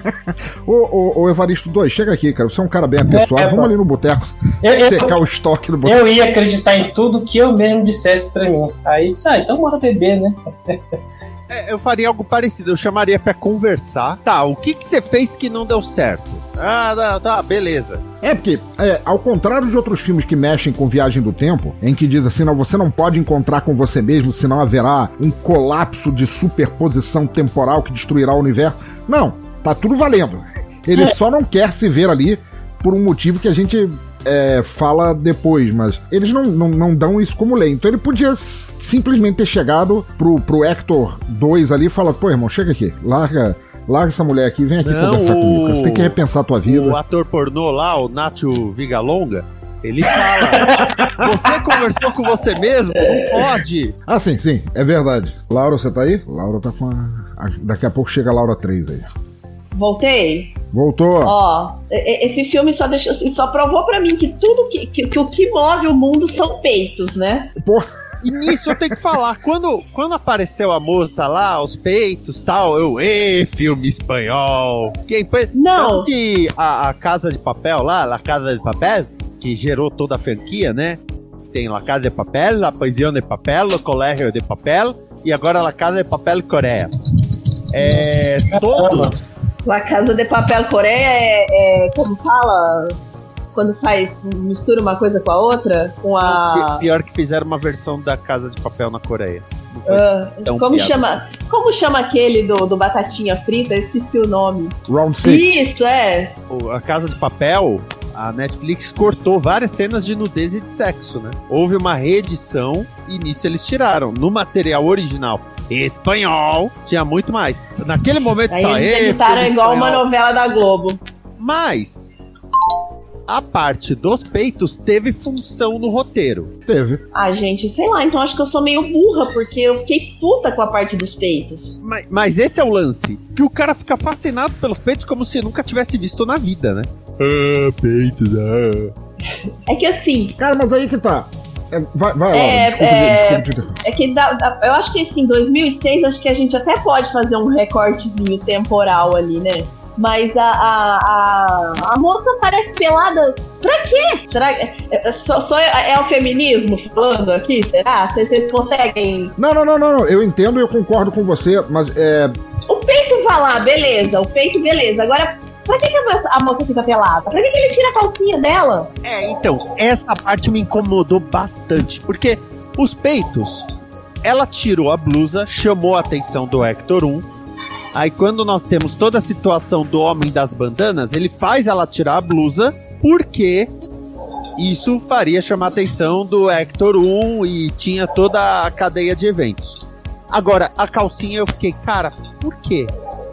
Ô, ô, ô Evaristo 2, chega aqui, cara. Você é um cara bem apessoado. É, Vamos pô. ali no boteco Eu- eu- secar o estoque do boteco. Eu ia acreditar em tudo que eu mesmo dissesse pra mim. Aí disse, ah, então bora beber, né? É, eu faria algo parecido, eu chamaria pra conversar. Tá, o que que você fez que não deu certo? Ah, tá, tá, beleza. É, porque, é, ao contrário de outros filmes que mexem com viagem do tempo, em que diz assim, não, você não pode encontrar com você mesmo, senão haverá um colapso de superposição temporal que destruirá o universo. Não, tá tudo valendo. Ele só não quer se ver ali por um motivo que a gente é, fala depois, mas eles não, não, não dão isso como lei. Então ele podia simplesmente ter chegado pro, pro Hector 2 ali e falar, pô, irmão, chega aqui, larga. Larga essa mulher aqui, vem aqui Não, conversar o- comigo. Você tem que repensar a tua vida. O ator pornô lá, o Nacho Vigalonga, ele fala: Você conversou com você mesmo? Não pode. Ah, sim, sim, é verdade. Laura, você tá aí? Laura tá com a- Daqui a pouco chega a Laura 3 aí. Voltei? Voltou. Ó, esse filme só deixou, só provou pra mim que tudo que, que, que o que move o mundo são peitos, né? E nisso eu tenho que falar, quando, quando apareceu a moça lá, os peitos e tal, eu, ê, filme espanhol. Quem, Não. Que a, a Casa de Papel lá, a Casa de Papel, que gerou toda a franquia, né? Tem La Casa de Papel, La Prisão de Papel, O Colégio de Papel e agora La Casa de Papel Coreia. É. Todo. La Casa de Papel Coreia é, é como fala quando faz mistura uma coisa com a outra, com a Pi- Pior que fizeram uma versão da Casa de Papel na Coreia. Ah, tão como piada. chama? Como chama aquele do, do batatinha frita? Eu esqueci o nome. Round Six. Isso é. O- A Casa de Papel, a Netflix cortou várias cenas de nudez e de sexo, né? Houve uma reedição e nisso eles tiraram. No material original espanhol, tinha muito mais. Naquele momento Aí só, eles "Ê, editaram igual uma espanhol." novela da Globo. Mas a parte dos peitos teve função no roteiro. Teve. Ah, gente, sei lá, então acho que eu sou meio burra, porque eu fiquei puta com a parte dos peitos. Mas, mas esse é o lance. Que o cara fica fascinado pelos peitos como se nunca tivesse visto na vida, né? Ah, peitos, ah. É que assim. Cara, mas aí que tá. É, vai, vai é, lá, desculpa, é, desculpa, é que dá, dá, eu acho que assim, 2006, acho que a gente até pode fazer um recortezinho temporal ali, né? Mas a, a, a, a moça parece pelada. Pra quê? Será que é, só, só é, é, o feminismo falando aqui? Será? Vocês conseguem. Não, não, não, não, não. Eu entendo e eu concordo com você, mas é. O peito vai lá, beleza. O peito, beleza. Agora, Pra que, que a, moça, fica pelada? Pra que, que ele tira a calcinha dela? É, então, essa parte me incomodou bastante. Porque os peitos, ela tirou a blusa, chamou a atenção do Hector 1. Aí quando nós temos toda a situação do homem das bandanas, ele faz ela tirar a blusa, porque isso faria chamar a atenção do Hector 1 e tinha toda a cadeia de eventos. Agora, a calcinha eu fiquei, cara, por quê?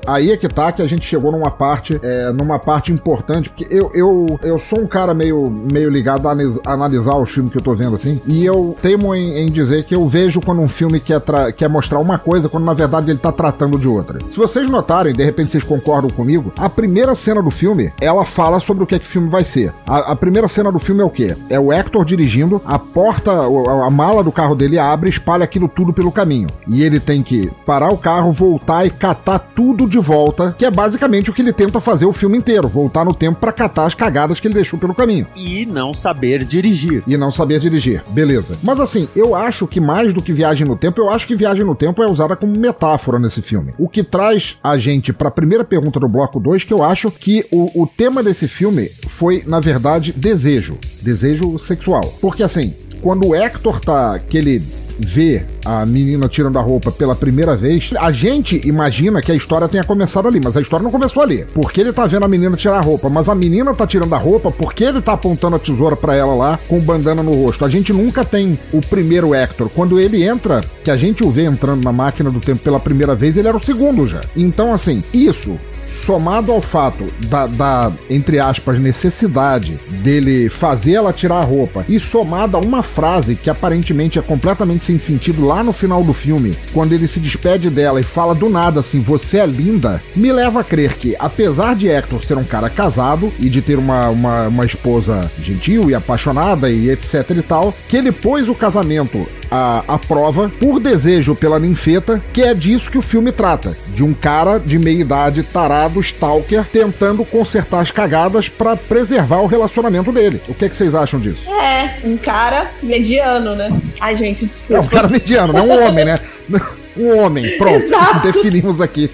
Aí é que tá que a gente chegou numa parte, é, numa parte importante, porque eu, eu, eu sou um cara meio, meio ligado a analisar os filmes que eu tô vendo assim, e eu teimo em, em dizer que eu vejo quando um filme quer, quer mostrar uma coisa, quando na verdade ele tá tratando de outra. Se vocês notarem, de repente vocês concordam comigo, a primeira cena do filme, ela fala sobre o que é que o filme vai ser. A, a primeira cena do filme é o quê? É o Hector dirigindo, a porta, a, a mala do carro dele abre, espalha aquilo tudo pelo caminho. E ele tem que parar o carro, voltar e catar tudo de de volta, que é basicamente o que ele tenta fazer o filme inteiro, voltar no tempo para catar as cagadas que ele deixou pelo caminho. E não saber dirigir. E não saber dirigir, beleza. Mas assim, eu acho que mais do que viagem no tempo, eu acho que viagem no tempo é usada como metáfora nesse filme. O que traz a gente para a primeira pergunta do bloco 2, que eu acho que o, o tema desse filme foi, na verdade, desejo. Desejo sexual. Porque assim, quando o Hector tá. que ele vê a menina tirando a roupa pela primeira vez, a gente imagina que a história tenha começado ali, mas a história não começou ali. Porque ele tá vendo a menina tirar a roupa, mas a menina tá tirando a roupa porque ele tá apontando a tesoura para ela lá com bandana no rosto. A gente nunca tem o primeiro Hector. Quando ele entra, que a gente o vê entrando na máquina do tempo pela primeira vez, ele era o segundo já. Então, assim, isso somado ao fato da, da, entre aspas, necessidade dele fazer ela tirar a roupa, e somado a uma frase que aparentemente é completamente sem sentido lá no final do filme, quando ele se despede dela e fala do nada assim, você é linda, me leva a crer que, apesar de Hector ser um cara casado e de ter uma, uma, uma esposa gentil e apaixonada e etc e tal, que ele pôs o casamento à, à prova por desejo pela ninfeta, que é disso que o filme trata, de um cara de meia idade tarado do Stalker tentando consertar as cagadas para preservar o relacionamento dele. O que, é que vocês acham disso? É, um cara mediano, né? Ai, gente, desculpa. É um cara mediano, não um homem, né? Um homem, pronto. Exato. Definimos aqui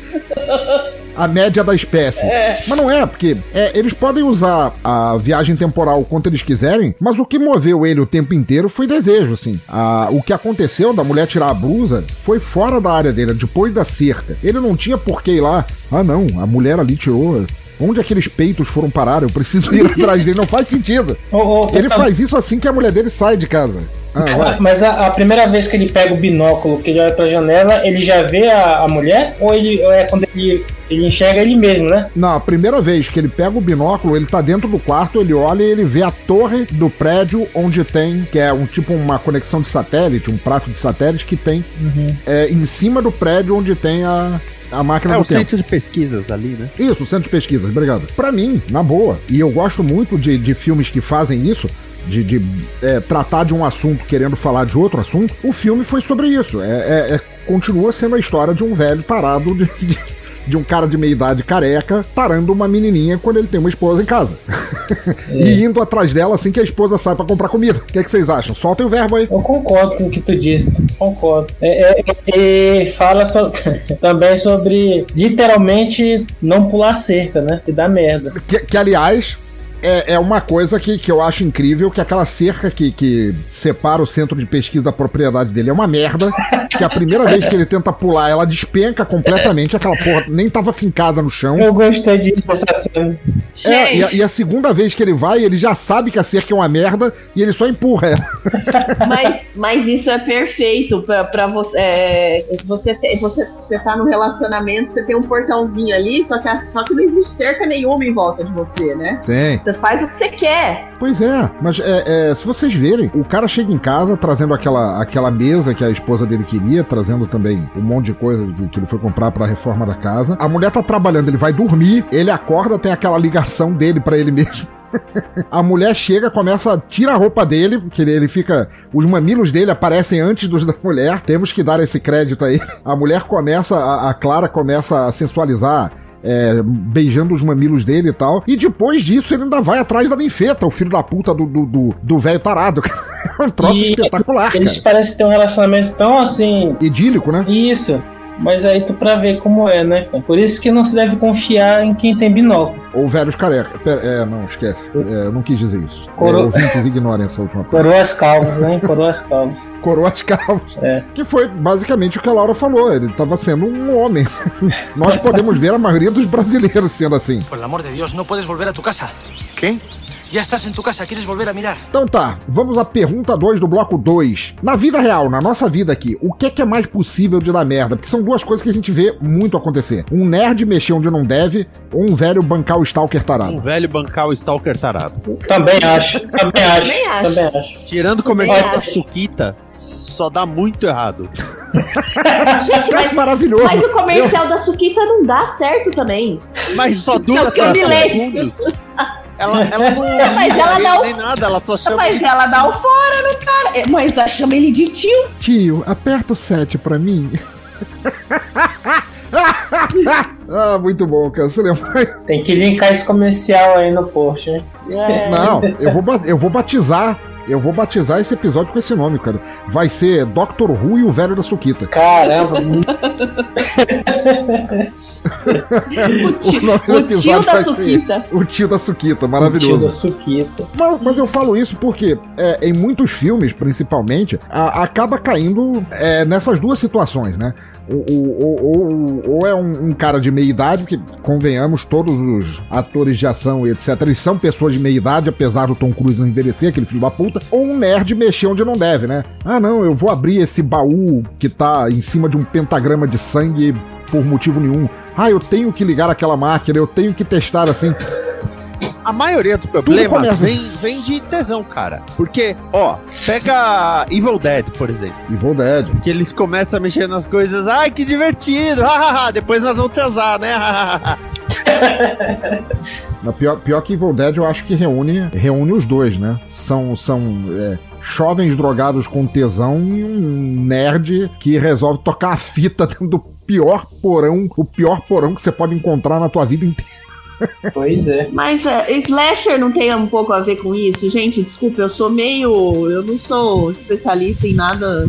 a média da espécie. É. Mas não é, porque é, eles podem usar a viagem temporal quanto eles quiserem, mas o que moveu ele o tempo inteiro foi desejo, assim. A, o que aconteceu da mulher tirar a blusa foi fora da área dele, depois da cerca. Ele não tinha por que ir lá. Ah, não, a mulher ali tirou. Onde aqueles peitos foram parar? Eu preciso ir atrás dele. Não faz sentido. Oh, oh, ele tá... faz isso assim que a mulher dele sai de casa. Ah, mas a, a, primeira vez que ele pega o binóculo, que ele olha pra janela, ele já vê a, a mulher? Ou, ele, ou é quando ele, ele enxerga ele mesmo, né? Não, a primeira vez que ele pega o binóculo, ele tá dentro do quarto, ele olha e ele vê a torre do prédio onde tem, que é um tipo uma conexão de satélite, um prato de satélite que tem uhum. é, em cima do prédio onde tem a, a máquina é, do o tempo. centro de pesquisas ali, né? Isso, o centro de pesquisas, obrigado. Para mim, na boa, e eu gosto muito de, de filmes que fazem isso, de, de é, tratar de um assunto querendo falar de outro assunto, o filme foi sobre isso. É, é, é continua sendo a história de um velho parado de, de, de, um cara de meia idade careca parando uma menininha quando ele tem uma esposa em casa. e indo atrás dela assim que a esposa sai para comprar comida. O que, é que vocês acham? Soltem o verbo aí. Eu concordo com o que tu disse. Concordo. É, é, e fala so, também sobre literalmente não pular cerca, né? Que dá merda. Que, que aliás, é, é uma coisa que, que eu acho incrível, que aquela cerca que, que separa o centro de pesquisa da propriedade dele é uma merda, que a primeira vez que ele tenta pular, ela despenca completamente, aquela porra nem tava fincada no chão. Eu gostei essa cena. É, e a, e a, segunda vez que ele vai, ele já sabe que a cerca é uma merda e ele só empurra ela. Mas, mas isso é perfeito pra, pra você, é, você, você. Você tá no relacionamento, você tem um portãozinho ali, só que, só que não existe cerca nenhuma em volta de você, né? Sim. Você faz o que você quer. Pois é, mas é, é, se vocês verem, o cara chega em casa trazendo aquela, aquela mesa que a esposa dele queria, trazendo também um monte de coisa que, que ele foi comprar pra reforma da casa. A mulher tá trabalhando, ele vai dormir, ele acorda, tem aquela ligação dele para ele mesmo a mulher chega, começa, tira a roupa dele, porque ele, fica. Os mamilos dele aparecem antes dos da mulher. Temos que dar esse crédito aí. A mulher começa, a, a Clara começa a sensualizar é, beijando os mamilos dele e tal. E depois disso ele ainda vai atrás da ninfeta, o filho da puta do velho do, do, do tarado. É um troço e espetacular. Eles cara. parecem ter um relacionamento tão assim. Idílico, né? Isso. Mas aí tu pra ver como é, né? Por isso que não se deve confiar em quem tem binóculo. Ou velhos careca. É, não, esquece. É, não quis dizer isso. Coro... É, ouvintes ignorem essa última parte. Coroas calvos, né? Coroas calvos. Coroas calvos. É. Que foi basicamente o que a Laura falou. Ele estava sendo um homem. Nós podemos ver a maioria dos brasileiros sendo assim. Por amor de Deus, não podes volver a tu casa. Quem? Já estás em tu casa, queres volver a mirar? Então tá, vamos à pergunta 2 do bloco 2. Na vida real, na nossa vida aqui, o que é, que é mais possível de dar merda? Porque são duas coisas que a gente vê muito acontecer. Um nerd mexer onde não deve, ou um velho bancar o Stalker tarado. Um velho bancar o Stalker tarado. Também acho, também acho. Também acho. Também acho. Tirando o comercial da Suquita, só dá muito errado. Gente, mas, é maravilhoso. Mas o comercial Eu... da Suquita não dá certo também. Mas só dura 30 segundos. Ela, ela não, mas ela dá o... nem nada, ela só chama. Mas ele... ela dá o fora no cara. É, mas ela chama ele de tio. Tio, aperta o 7 pra mim. ah, muito bom, cara. Você lembra? Tem que linkar esse comercial aí no post, hein? É. Não, eu vou, eu vou batizar eu vou batizar esse episódio com esse nome, cara. Vai ser Doctor Who e o velho da Suquita. Caramba! o, tio, o nome do episódio vai ser O tio da Suquita, maravilhoso. O tio da Suquita. Mas, mas eu falo isso porque é, em muitos filmes, principalmente, a, acaba caindo é, nessas duas situações, né? Ou, ou, ou, ou é um, um, cara de meia idade, que convenhamos, todos os atores de ação etc. Eles são pessoas de meia idade, apesar do Tom Cruise não envelhecer, aquele filho da puta, ou um nerd mexer onde não deve, né? Ah, não, eu vou abrir esse baú que tá em cima de um pentagrama de sangue por motivo nenhum. Ah, eu tenho que ligar aquela máquina, eu tenho que testar assim. A maioria dos problemas vem, vem de tesão, cara. Porque, ó, pega Evil Dead, por exemplo. Evil Dead. Que eles começam a mexer nas coisas. Ai, que divertido! Depois nós vamos tesar, né? Na pior, pior que Evil Dead, eu acho que reúne, reúne os dois, né? São, são é, jovens drogados com tesão e um nerd que resolve tocar a fita dentro do pior porão, o pior porão que você pode encontrar na tua vida inteira. Pois é. Mas uh, Slasher não tem um pouco a ver com isso? Gente, desculpa, eu sou meio. Eu não sou especialista em nada.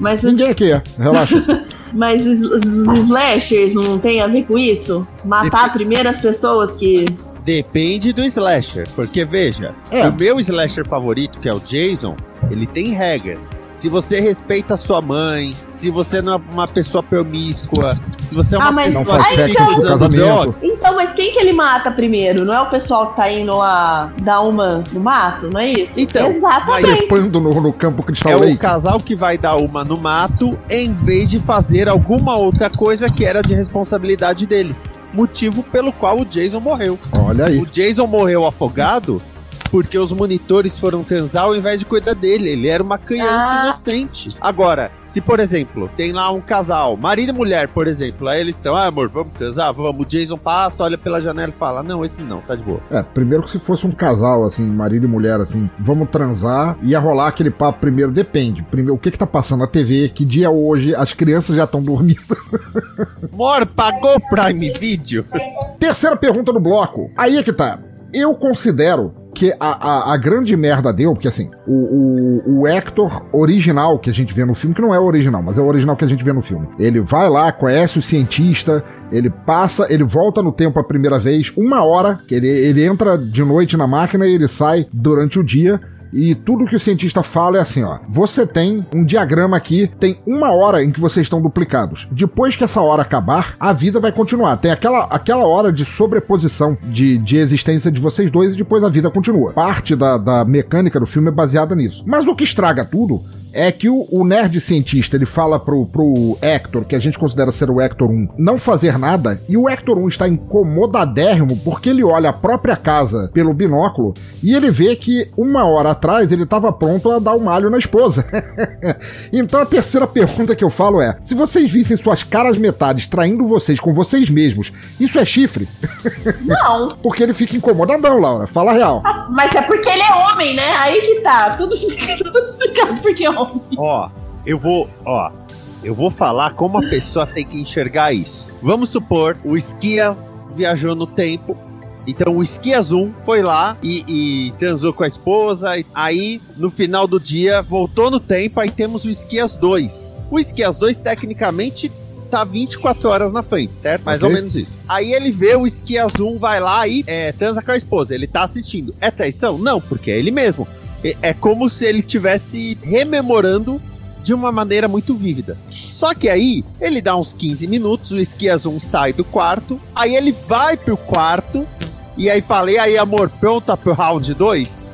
Mas Ninguém aqui é, relaxa. mas os slashers não tem a ver com isso? Matar primeiro as pessoas que. Depende do slasher, porque veja, é. o meu slasher favorito, que é o Jason, ele tem regras. Se você respeita sua mãe, se você não é uma pessoa promíscua, se você é uma ah, mas pessoa não faz sexo então, casamento. Então, mas quem que ele mata primeiro? Não é o pessoal que tá indo lá dar uma no mato, não é isso? Então, exatamente. Trepando no, no campo cristal É o casal que vai dar uma no mato em vez de fazer alguma outra coisa que era de responsabilidade deles motivo pelo qual o Jason morreu. Olha aí. O Jason morreu afogado porque os monitores foram transar ao invés de cuidar dele. Ele era uma criança ah. inocente. Agora, se por exemplo, tem lá um casal, marido e mulher, por exemplo, aí eles estão, ah, amor, vamos transar? Vamos. O Jason passa, olha pela janela e fala: Não, esse não, tá de boa. É, primeiro que se fosse um casal, assim, marido e mulher, assim, vamos transar, ia rolar aquele papo primeiro, depende. Primeiro, o que que tá passando na TV? Que dia é hoje? As crianças já estão dormindo. Amor, pagou Prime Video? Terceira pergunta do bloco. Aí é que tá. Eu considero que a, a, a, grande merda deu, porque assim, o, o, o, Hector original que a gente vê no filme, que não é o original, mas é o original que a gente vê no filme. Ele vai lá, conhece o cientista, ele passa, ele volta no tempo a primeira vez, uma hora, ele, ele entra de noite na máquina e ele sai durante o dia. E tudo que o cientista fala é assim, ó. Você tem um diagrama aqui, tem uma hora em que vocês estão duplicados. Depois que essa hora acabar, a vida vai continuar. Tem aquela, aquela hora de sobreposição de, de existência de vocês dois e depois a vida continua. Parte da, da mecânica do filme é baseada nisso. Mas o que estraga tudo é que o, o nerd cientista ele fala pro, pro Hector, que a gente considera ser o Hector 1, não fazer nada, e o Hector 1 está incomodadérrimo porque ele olha a própria casa pelo binóculo e ele vê que uma hora atrás ele estava pronto a dar o um malho na esposa. então a terceira pergunta que eu falo é: se vocês vissem suas caras metades traindo vocês com vocês mesmos, isso é chifre? Não. porque ele fica incomodadão, Laura. Fala real. Ah, mas é porque ele é homem, né? Aí que tá. Tudo, tudo explicado porque é homem. Ó, eu vou. Ó. Eu vou falar como a pessoa tem que enxergar isso. Vamos supor, o Esquias viajou no tempo então o Esquias 1 foi lá e, e, transou com a esposa. Aí, no final do dia, voltou no tempo. Aí temos o Esquias 2. O Esquias 2, tecnicamente, tá 24 horas na frente, certo? Mais okay. ou menos isso. Aí ele vê o Esquias 1, vai lá e é, transa com a esposa. Ele tá assistindo. É traição? Não, porque é ele mesmo. É, é como se ele tivesse rememorando de uma maneira muito vívida. Só que aí, ele dá uns 15 minutos, o Esquias 1 sai do quarto, aí ele vai pro quarto, e aí falei, aí amor, pronta pro round 2?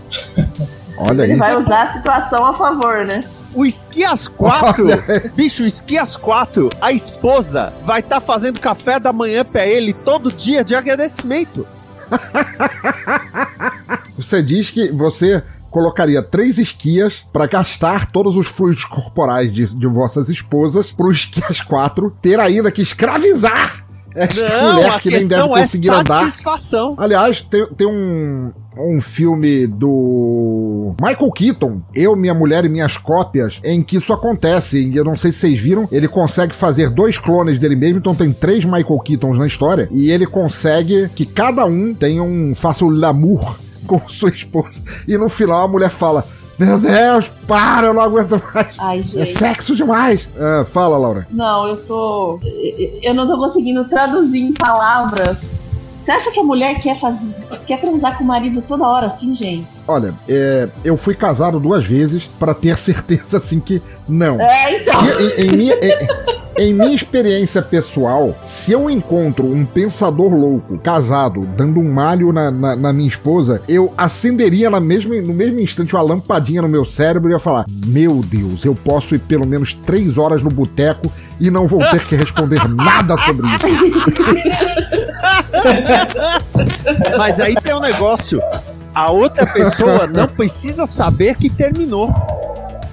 Olha aí. Ele vai usar a situação a favor, né? O Esquias 4, bicho, o Esquias 4, a esposa vai estar tá fazendo café da manhã pra ele todo dia de agradecimento. Você diz que você colocaria três esquias para gastar todos os fluidos corporais de, de vossas esposas pro esquias 4 ter ainda que escravizar esta Não, mulher que nem deve é conseguir é andar. satisfação. Aliás, tem, tem um, um filme do Michael Keaton, Eu, Minha Mulher e Minhas Cópias, em que isso acontece. Eu não sei se vocês viram, ele consegue fazer dois clones dele mesmo, então tem três Michael Keatons na história, e ele consegue que cada um tenha um faça o l'amour com sua esposa. E no final a mulher fala: Meu Deus, para, eu não aguento mais. Ai, é sexo demais. Ah, fala, Laura. Não, eu tô. Eu não tô conseguindo traduzir em palavras. Você acha que a mulher quer fazer, quer transar com o marido toda hora assim, gente? Olha, é, eu fui casado duas vezes para ter certeza assim que não. É, então. Se, em, em, minha, em, em minha experiência pessoal, se eu encontro um pensador louco, casado, dando um malho na, na, na minha esposa, eu acenderia na mesma, no mesmo instante uma lampadinha no meu cérebro e ia falar: Meu Deus, eu posso ir pelo menos três horas no boteco e não vou ter que responder nada sobre isso. Mas aí tem um negócio. A outra pessoa não precisa saber que terminou.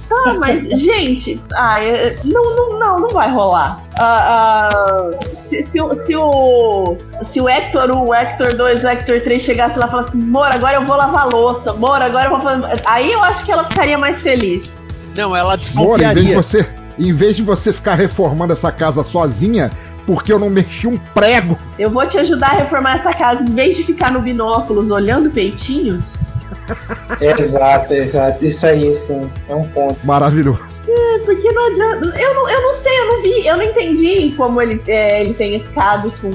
Tá, mas, gente, ah, não, não, não, não vai rolar. Ah, ah, se, se, se, o, se o Hector 1, o Hector 2, o Hector 3 chegasse lá e falasse, Mora, agora eu vou lavar louça, Mora, agora eu vou fazer. Aí eu acho que ela ficaria mais feliz. Não, ela desconfiaria. Mora, em vez de você, em vez de você ficar reformando essa casa sozinha, porque eu não mexi um prego. Eu vou te ajudar a reformar essa casa. Em vez de ficar no binóculos olhando peitinhos, exato, exato. Isso aí, sim. É um ponto. Maravilhoso. É, porque não adianta. Eu não, eu não sei, eu não vi, eu não entendi como ele, é, ele tenha ficado com.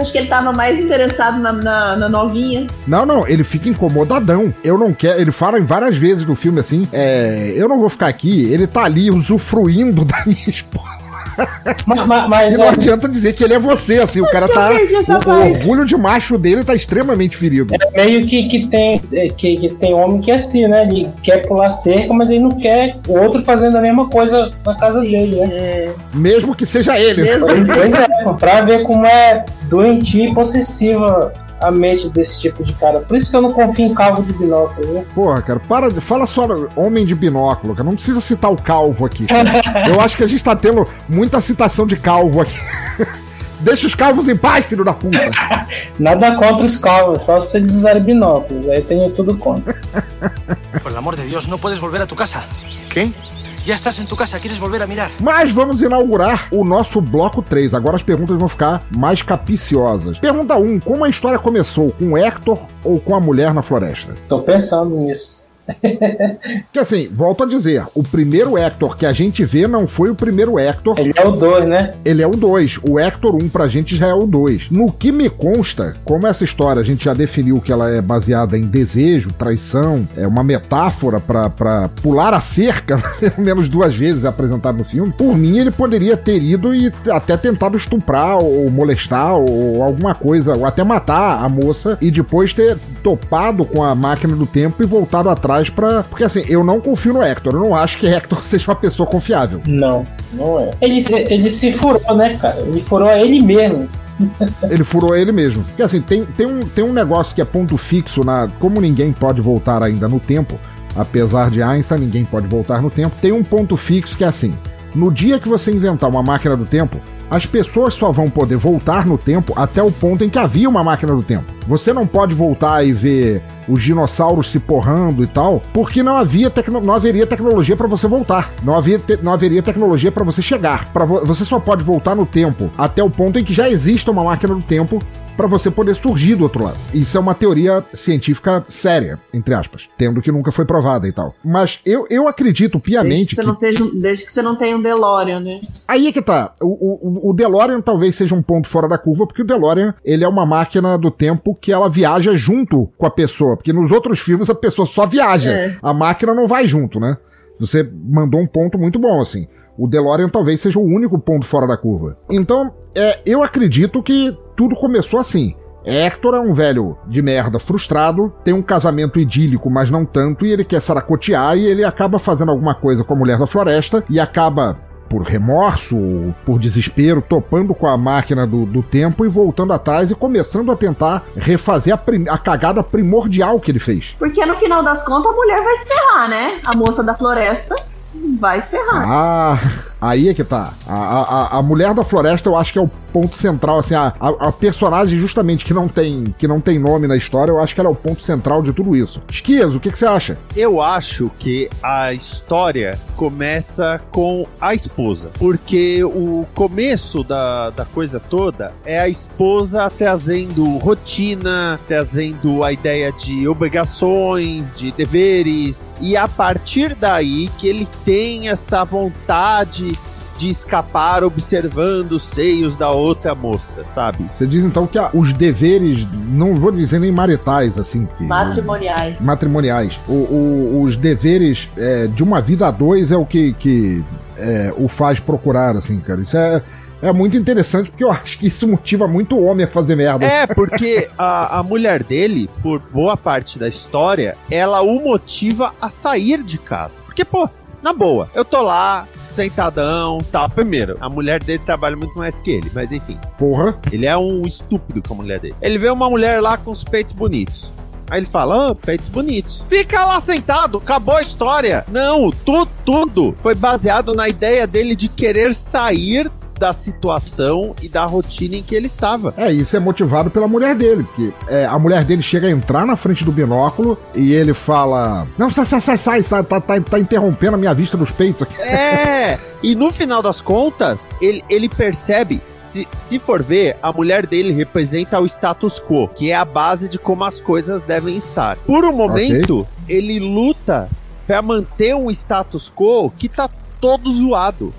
Acho que ele tava mais interessado na, na, na, novinha. Não, não, ele fica incomodadão. Eu não quero. Ele fala em várias vezes no filme assim: é, eu não vou ficar aqui. Ele tá ali usufruindo da minha esposa. Mas, mas, mas e não é... adianta dizer que ele é você, assim, o cara tá. O, o, orgulho de macho dele tá extremamente ferido. É meio que, que, tem, é, que, que tem homem que é assim, né? Ele quer pular cerca, mas ele não quer o outro fazendo a mesma coisa na casa dele, né? É... Mesmo que seja ele. Mesmo. Pois é, pra ver como é doentia e possessiva a mente desse tipo de cara. Por isso que eu não confio em calvo de binóculo, né? Porra, cara, para, fala só homem de binóculo, cara. Não precisa citar o calvo aqui. eu acho que a gente tá tendo muita citação de calvo aqui. Deixa os calvos em paz, filho da puta. Nada contra os calvos, só se eles usarem binóculos. Aí tenho tudo contra. Por amor de Deus, não podes volver a tu casa. Quem? Já estás em tu casa, queres volver a mirar? Mas vamos inaugurar o nosso bloco 3. Agora as perguntas vão ficar mais capiciosas. Pergunta 1: Como a história começou? Com Hector ou com a mulher na floresta? Tô pensando nisso. Que assim, volto a dizer, o primeiro Hector que a gente vê não foi o primeiro Hector. Ele é o 2, né? Ele é o 2. O Hector 1 um, pra gente já é o 2. No que me consta, como essa história a gente já definiu que ela é baseada em desejo, traição, é uma metáfora para pular a cerca, pelo menos duas vezes apresentado no filme, por mim ele poderia ter ido e até tentado estuprar ou molestar ou alguma coisa, ou até matar a moça e depois ter topado com a máquina do tempo e voltado atrás para Porque assim, eu não confio no Hector. Eu não acho que Hector seja uma pessoa confiável. Não, não é. Ele, ele se furou, né, cara? Ele furou a ele mesmo. ele furou ele mesmo. Porque assim, tem, tem, um, tem um negócio que é ponto fixo na. Como ninguém pode voltar ainda no tempo, apesar de Einstein, ninguém pode voltar no tempo. Tem um ponto fixo que é assim: no dia que você inventar uma máquina do tempo, as pessoas só vão poder voltar no tempo até o ponto em que havia uma máquina do tempo. Você não pode voltar e ver os dinossauros se porrando e tal, porque não havia não haveria tecnologia para você voltar. Não, havia não haveria tecnologia para você chegar. Para vo você só pode voltar no tempo até o ponto em que já exista uma máquina do tempo para você poder surgir do outro lado. Isso é uma teoria científica séria, entre aspas, tendo que nunca foi provada e tal. Mas eu, eu acredito piamente desde que, que... desde que você não tenha um DeLorean, né? Aí é que tá. O, o, o DeLorean talvez seja um ponto fora da curva, porque o DeLorean ele é uma máquina do tempo que ela viaja junto com a pessoa, porque nos outros filmes a pessoa só viaja, é. a máquina não vai junto, né? Você mandou um ponto muito bom, assim. O DeLorean talvez seja o único ponto fora da curva. Então, é, eu acredito que tudo começou assim. Hector é um velho de merda frustrado, tem um casamento idílico, mas não tanto, e ele quer saracotear e ele acaba fazendo alguma coisa com a mulher da floresta e acaba por remorso, por desespero, topando com a máquina do, do, tempo e voltando atrás e começando a tentar refazer a, a, cagada primordial que ele fez. Porque no final das contas a mulher vai se ferrar, né? A moça da floresta vai se ferrar. Ah, aí é que tá. A, a, a mulher da floresta eu acho que é o ponto central, assim, a, a, a, personagem justamente que não tem que não tem nome na história, eu acho que ela é o ponto central de tudo isso. Esquias, o que, que você acha? Eu acho que a história começa com a esposa, porque o começo da, da coisa toda é a esposa trazendo rotina, trazendo a ideia de obrigações, de deveres, e a partir daí que ele tem essa vontade de escapar observando os seios da outra moça, sabe? Você diz então que ah, os deveres, não vou dizer nem maritais, assim. Que, matrimoniais. Matrimoniais. O, o, os deveres é, de uma vida a dois é o que, que é, o faz procurar, assim, cara. Isso é. É muito interessante porque eu acho que isso motiva muito o homem a fazer merda. É, porque a, a mulher dele, por boa parte da história, ela o motiva a sair de casa. Porque, pô, na boa, eu tô lá, sentadão, tal. Primeiro, a mulher dele trabalha muito mais que ele, mas enfim. Porra. Ele é um estúpido com a mulher dele. Ele vê uma mulher lá com os peitos bonitos. Aí ele fala, ah, peitos bonitos. Fica lá sentado, acabou a história. Não, tu, tudo foi baseado na ideia dele de querer sair da situação e da rotina em que ele estava. É, isso é motivado pela mulher dele, porque é, a mulher dele chega a entrar na frente do binóculo e ele fala: Não, sai, sai, sai, sai, sai tá, tá, tá interrompendo a minha vista dos peitos aqui. É, e no final das contas, ele, ele percebe se, se for ver, a mulher dele representa o status quo, que é a base de como as coisas devem estar. Por um momento, okay. ele luta para manter um status quo que tá todo zoado.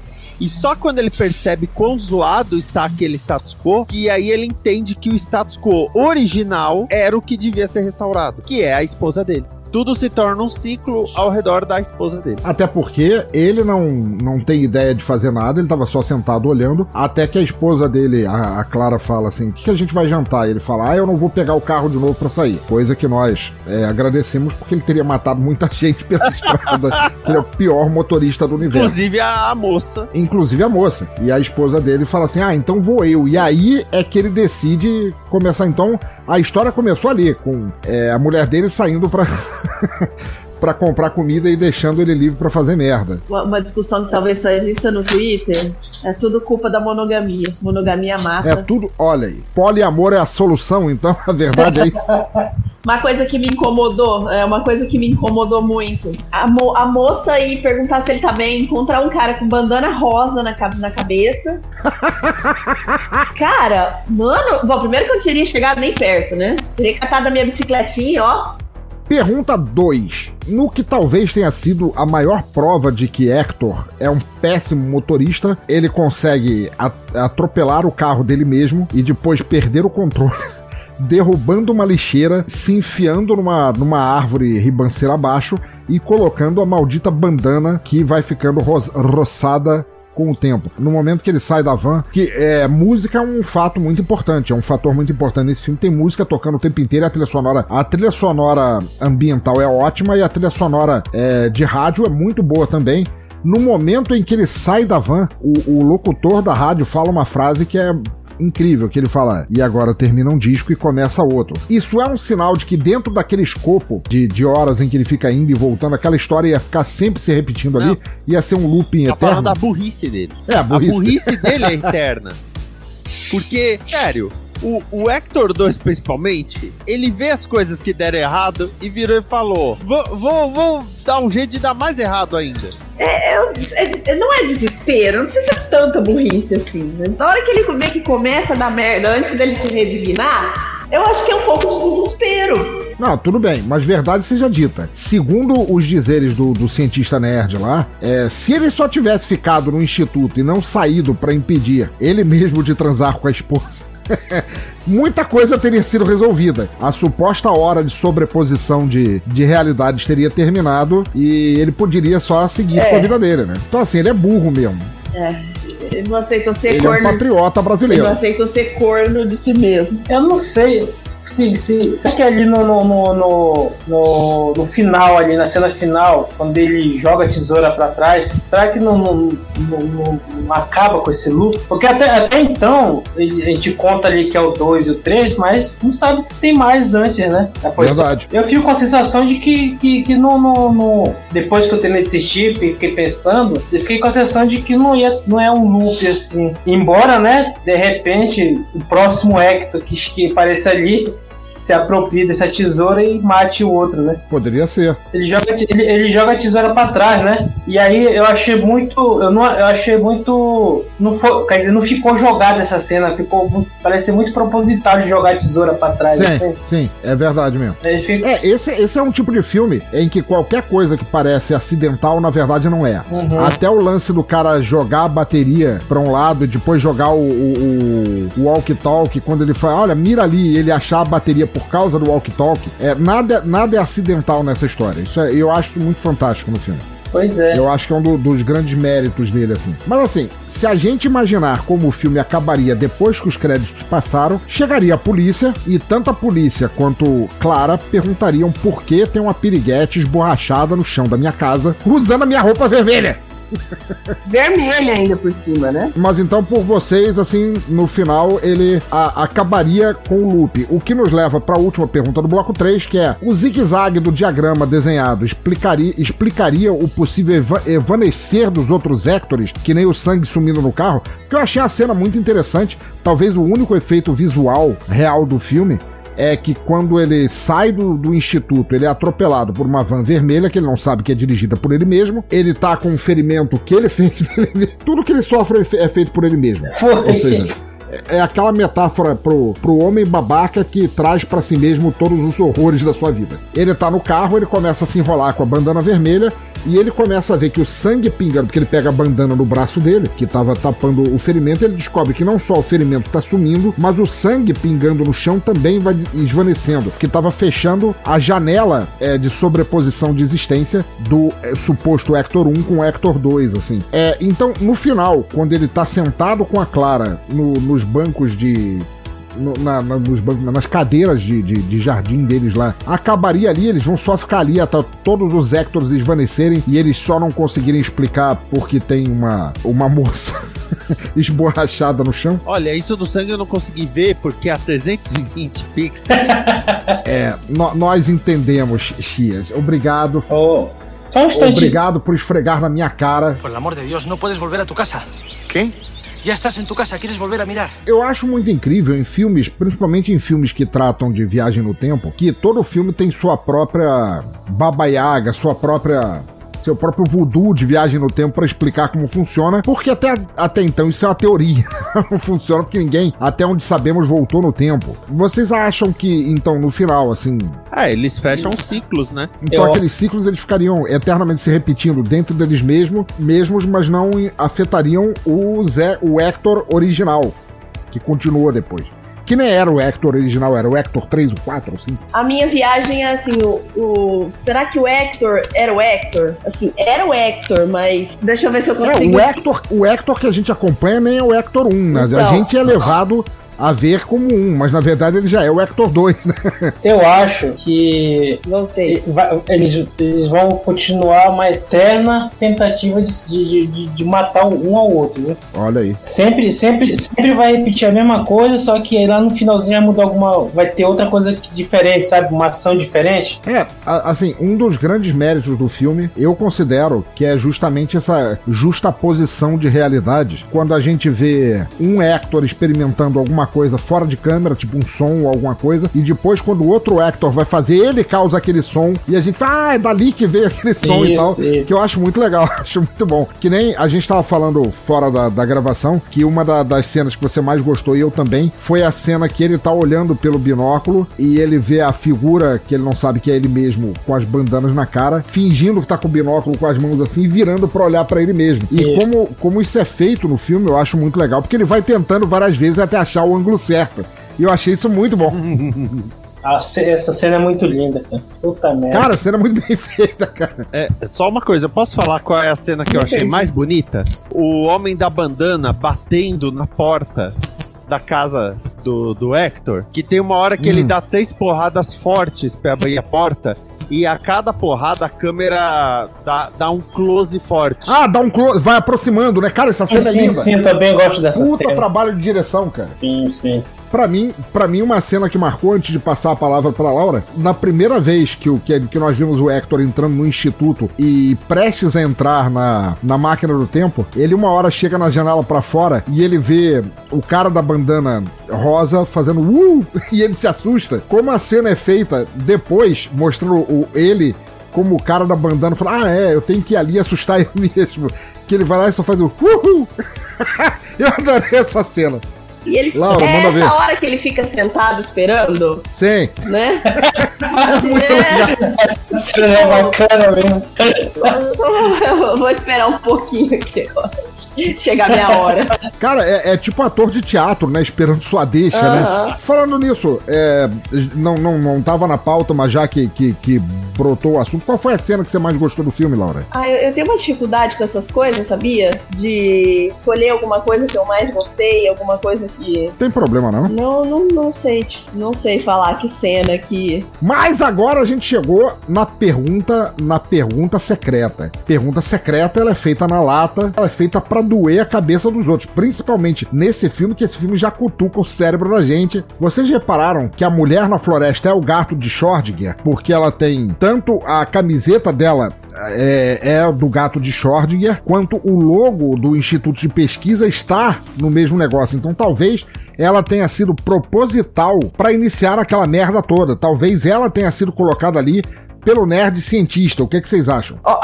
E só quando ele percebe quão zoado está aquele status quo, que aí ele entende que o status quo original era o que devia ser restaurado, que é a esposa dele tudo se torna um ciclo ao redor da esposa dele. Até porque ele não, não tem ideia de fazer nada, ele tava só sentado olhando, até que a esposa dele, a, a Clara, fala assim: o que, que, a gente vai jantar? E ele fala: ah, eu não vou pegar o carro de novo para sair. Coisa que nós é, agradecemos porque ele teria matado muita gente pela estrada. ele é o pior motorista do universo. Inclusive a moça. Inclusive a moça. E a esposa dele fala assim: ah, então vou eu. E aí é que ele decide começar então a história começou ali, com é, a mulher dele saindo pra. para comprar comida e deixando ele livre para fazer merda. Uma, discussão que talvez só exista no Twitter é tudo culpa da monogamia. Monogamia mata. É tudo, olha aí, poliamor é a solução, então a verdade é isso. Uma coisa que me incomodou, é uma coisa que me incomodou muito. A, mo a moça ir perguntar se ele tá bem, encontrar um cara com bandana rosa na, na cabeça. cara, mano, bom, primeiro que eu não teria chegado nem perto, né? Teria catado a minha bicicletinha, ó. Pergunta 2. No que talvez tenha sido a maior prova de que Hector é um péssimo motorista, ele consegue atropelar o carro dele mesmo e depois perder o controle derrubando uma lixeira, se enfiando numa, numa árvore ribanceira abaixo e colocando a maldita bandana que vai ficando ro roçada com o tempo. No momento que ele sai da van, que é, música é um fato muito importante, é um fator muito importante nesse filme. Tem música tocando o tempo inteiro a trilha sonora, a trilha sonora ambiental é ótima e a trilha sonora é, de rádio é muito boa também. No momento em que ele sai da van, o, o locutor da rádio fala uma frase que é incrível que ele fala, e agora termina um disco e começa outro. Isso é um sinal de que dentro daquele escopo de, de horas em que ele fica indo e voltando, aquela história ia ficar sempre se repetindo Não. ali, ia ser um looping tá eterno. falando da burrice dele. É, a burrice, a burrice dele é eterna. Porque, sério, o, o Hector 2, principalmente, ele vê as coisas que deram errado e virou e falou: vou, dar um jeito de dar mais errado ainda. É, é, é, não é desespero, não sei se é tanta burrice assim, mas na hora que ele vê que começa a dar merda antes dele se redignar, eu acho que é um pouco de desespero. Não, tudo bem, mas verdade seja dita. Segundo os dizeres do, do cientista nerd lá, é, se ele só tivesse ficado no instituto e não saído para impedir ele mesmo de transar com a esposa, muita coisa teria sido resolvida. A suposta hora de sobreposição de, de realidades teria terminado e ele poderia só seguir é. com a vida dele, né? Então, assim, ele é burro mesmo. É. Ele não aceita ser ele corno. Ele é um patriota brasileiro. Ele não aceita ser corno de si mesmo. Eu não sei se, se, será que ali no, no, no, no, no final, ali na cena final, quando ele joga a tesoura para trás, será que não, não, não, não, acaba com esse loop? Porque até, até então, a gente conta ali que é o 2 e o 3, mas não sabe se tem mais antes, né? Foi Verdade. Eu fico com a sensação de que, que, que no, no, no, depois que eu terminei de assistir e fiquei pensando, eu fiquei com a sensação de que não, ia, não é um loop assim. Embora, né, de repente, o próximo Hector que, que aparece ali se aproprie dessa tesoura e mate o outro, né? Poderia ser. Ele joga, ele, ele joga a tesoura para trás, né? E aí eu achei muito. Eu, não, eu achei muito. Não foi, quer dizer, não ficou jogada essa cena, ficou. Parece muito proposital de jogar a tesoura para trás. Sim, assim. sim, é verdade mesmo. Fica... É, esse, esse é um tipo de filme em que qualquer coisa que parece acidental, na verdade, não é. Uhum. Até o lance do cara jogar a bateria para um lado e depois jogar o, o, o walkie-talkie, quando ele fala, olha, mira ali, ele achar a bateria por causa do walk-talk. É, nada, nada é acidental nessa história. Isso é, eu acho muito fantástico no filme. Pois é. Eu acho que é um do, dos grandes méritos dele, assim. Mas assim, se a gente imaginar como o filme acabaria depois que os créditos passaram, chegaria a polícia e tanto a polícia quanto Clara perguntariam por que tem uma piriguete esborrachada no chão da minha casa usando a minha roupa vermelha. Vermelha ainda por cima, né? Mas então, por vocês, assim, no final, ele a, acabaria com o loop. O que nos leva para a última pergunta do bloco 3, que é: o zigue-zague do diagrama desenhado explicaria, explicaria o possível eva dos outros Hectors, que nem o sangue sumindo no carro? Que eu achei a cena muito interessante. Talvez o único efeito visual real do filme é que quando ele sai do, do instituto, ele é atropelado por uma van vermelha, que ele não sabe que é dirigida por ele mesmo. Ele tá com um ferimento que ele fez. Tudo que ele sofre é feito por ele mesmo. Foi. Ou seja, é aquela metáfora pro, pro homem babaca que traz para si mesmo todos os horrores da sua vida. Ele tá no carro, ele começa a se enrolar com a bandana vermelha e ele começa a ver que o sangue pingando, porque ele pega a bandana no braço dele, que estava tapando o ferimento, ele descobre que não só o ferimento está sumindo, mas o sangue pingando no chão também vai esvanecendo, porque estava fechando a janela é, de sobreposição de existência do é, suposto Hector 1 com o Hector 2, assim. É, então, no final, quando ele está sentado com a Clara no, nos bancos de no, na, na, nos bancos, nas cadeiras de, de, de, jardim deles lá, acabaria ali, eles vão só ficar ali até todos os Hectors esvanecerem e eles só não conseguirem explicar porque tem uma, uma moça esborrachada no chão. Olha, isso do sangue eu não consegui ver porque a 320 pixels. é, no, nós entendemos, Chias. Obrigado. Oh. Só um Obrigado por esfregar na minha cara. Por amor de Deus, não podes volver a tu casa. Quem? Já estás em tu casa, queres volver a mirar? Eu acho muito incrível em filmes, principalmente em filmes que tratam de viagem no tempo, que todo filme tem sua própria Baba Yaga, sua própria seu próprio voodoo de viagem no tempo para explicar como funciona, porque até, até então isso é uma teoria. não funciona porque ninguém, até onde sabemos, voltou no tempo. Vocês acham que, então, no final, assim. É, eles fecham ciclos, né? Então Eu... aqueles ciclos eles ficariam eternamente se repetindo dentro deles mesmo, mesmos, mas não afetariam o, Zé, o Hector original, que continua depois. Que nem era o Hector original, era o Hector 3, o 4, assim. A minha viagem é assim, o, o, será que o Hector era o Hector? Assim, era o Hector, mas deixa eu ver se eu consigo. É, o Hector, o Hector que a gente acompanha nem é o Hector 1, né? Então, a gente é levado a ver como um, mas na verdade ele já é o Hector 2, né? Eu acho que Voltei. Eles, eles vão continuar uma eterna tentativa de, de, de, de matar um ao outro, né? Olha aí. Sempre, sempre, sempre vai repetir a mesma coisa, só que aí lá no finalzinho vai mudar alguma. Vai ter outra coisa diferente, sabe? Uma ação diferente. É, assim, um dos grandes méritos do filme, eu considero que é justamente essa justa posição de realidade. Quando a gente vê um Hector experimentando alguma coisa fora de câmera, tipo um som ou alguma coisa, e depois quando o outro Hector vai fazer, ele causa aquele som, e a gente fala, ah, é dali que veio aquele som isso, e tal, isso. que eu acho muito legal, acho muito bom. Que nem a gente tava falando fora da, da gravação, que uma da, das cenas que você mais gostou, e eu também, foi a cena que ele tá olhando pelo binóculo e ele vê a figura que ele não sabe que é ele mesmo, com as bandanas na cara, fingindo que tá com o binóculo com as mãos assim, virando para olhar para ele mesmo. E como, como isso é feito no filme, eu acho muito legal, porque ele vai tentando várias vezes até achar o ângulo certo. E eu achei isso muito bom. essa cena é muito linda, cara. Puta merda. Cara, a cena é muito bem feita, cara. É, só uma coisa, eu posso falar qual é a cena que eu achei mais bonita? O homem da bandana batendo na porta da casa do, do Hector, que tem uma hora que hum. ele dá três porradas fortes pra abrir a porta e a cada porrada a câmera dá, dá um close forte. Ah, dá um close, vai aproximando, né? Cara, essa cena sim, é linda. Sim, sim, também gosto dessa Puta cena. Puta trabalho de direção, cara. Sim, sim. Pra mim, para mim, uma cena que marcou antes de passar a palavra pra Laura, na primeira vez que, o, que, que nós vimos o Hector entrando no instituto e prestes a entrar na, na máquina do tempo, ele uma hora chega na janela para fora e ele vê o cara da bandana rosa fazendo uh! e ele se assusta. Como a cena é feita depois, mostrando o, ele como o cara da bandana fala: Ah, é, eu tenho que ir ali assustar ele mesmo. Que ele vai lá e só faz o uhul. eu adorei essa cena. E ele Laura, é essa ver. hora que ele fica sentado esperando. Sim. Né? é. Essa é bacana mesmo. Vou esperar um pouquinho aqui, ó. Chegar a minha hora. Cara, é, é, tipo ator de teatro, né? Esperando sua deixa, uh -huh. né? Falando nisso, é, não, não, não tava na pauta, mas já que, que, que brotou o assunto, qual foi a cena que você mais gostou do filme, Laura? Ah, eu, eu tenho uma dificuldade com essas coisas, sabia? De escolher alguma coisa que eu mais gostei, alguma coisa que. Tem problema, não? Não, não, não sei. Não sei falar que cena que. Mas agora a gente chegou na pergunta, na pergunta secreta. Pergunta secreta, ela é feita na lata, ela é feita para doer a cabeça dos outros, principalmente nesse filme, que esse filme já cutuca o cérebro da gente. Vocês repararam que a mulher na floresta é o gato de Schrödinger, porque ela tem tanto a camiseta dela é, é, do gato de Schrödinger, quanto o logo do Instituto de Pesquisa está no mesmo negócio. Então talvez ela tenha sido proposital para iniciar aquela merda toda. Talvez ela tenha sido colocada ali pelo nerd cientista. O que, é que vocês acham? Oh,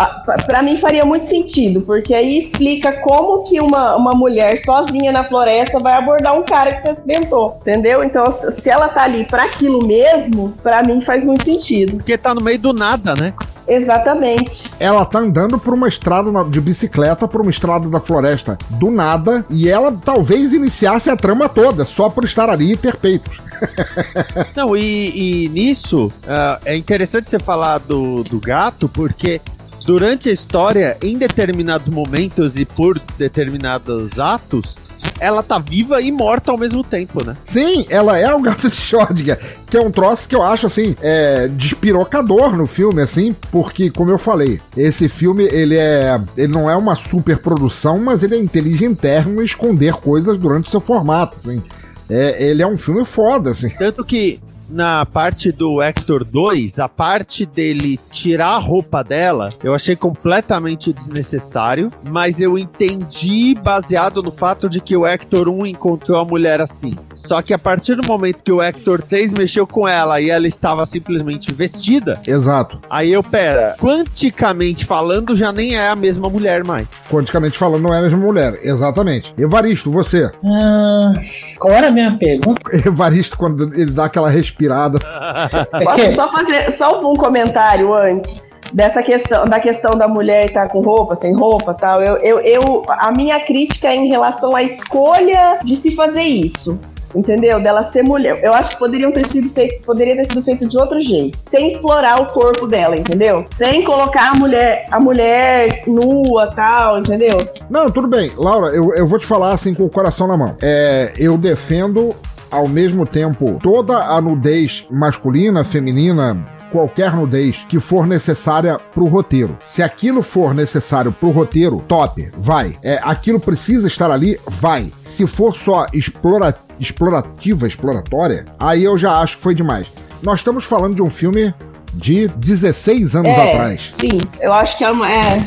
para mim faria muito sentido, porque aí explica como que uma, uma mulher sozinha na floresta vai abordar um cara que se acidentou, entendeu? Então, se ela tá ali para aquilo mesmo, para mim faz muito sentido. Porque tá no meio do nada, né? Exatamente. Ela tá andando por uma estrada de bicicleta, por uma estrada da floresta do nada, e ela talvez iniciasse a trama toda, só por estar ali e ter peitos. Não, e, e nisso uh, é interessante você falar do, do gato, porque durante a história, em determinados momentos e por determinados atos, ela tá viva e morta ao mesmo tempo, né? Sim, ela é o gato de Schrödinger, que é um troço que eu acho, assim, é, despirocador no filme, assim, porque, como eu falei, esse filme, ele é, ele não é uma super produção, mas ele é inteligenterno em esconder coisas durante o seu formato, assim. É, ele é um filme foda, assim. Tanto que na parte do Hector 2, a parte dele tirar a roupa dela, eu achei completamente desnecessário, mas eu entendi baseado no fato de que o Hector 1 encontrou a mulher assim. Só que a partir do momento que o Hector 3 mexeu com ela e ela estava simplesmente vestida. Exato. Aí eu, pera, quanticamente falando, já nem é a mesma mulher mais. Quanticamente falando, não é a mesma mulher, exatamente. Evaristo, você. Ah, qual era a minha pergunta? Evaristo, quando ele dá aquela respiração inspirada. Posso só fazer só um comentário antes? dessa questão da questão da mulher estar tá com roupa, sem roupa, tal. Eu, eu, eu, a minha crítica é em relação à escolha de se fazer isso. entendeu? Dela ser mulher. Eu acho que poderiam ter sido feito, poderia ter sido feito de outro jeito, sem explorar o corpo dela, entendeu? Sem colocar a mulher, a mulher nua, tal, entendeu? Não, tudo bem, Laura. Eu, eu vou te falar assim com o coração na mão. É, eu defendo ao mesmo tempo toda a nudez masculina, feminina, qualquer nudez que for necessária pro roteiro. Se aquilo for necessário pro roteiro, top, vai. É, aquilo precisa estar ali, vai. Se for só explora, explorativa, exploratória, aí eu já acho que foi demais. Nós estamos falando de um filme de 16 anos é, atrás. Sim, eu acho que é, uma, é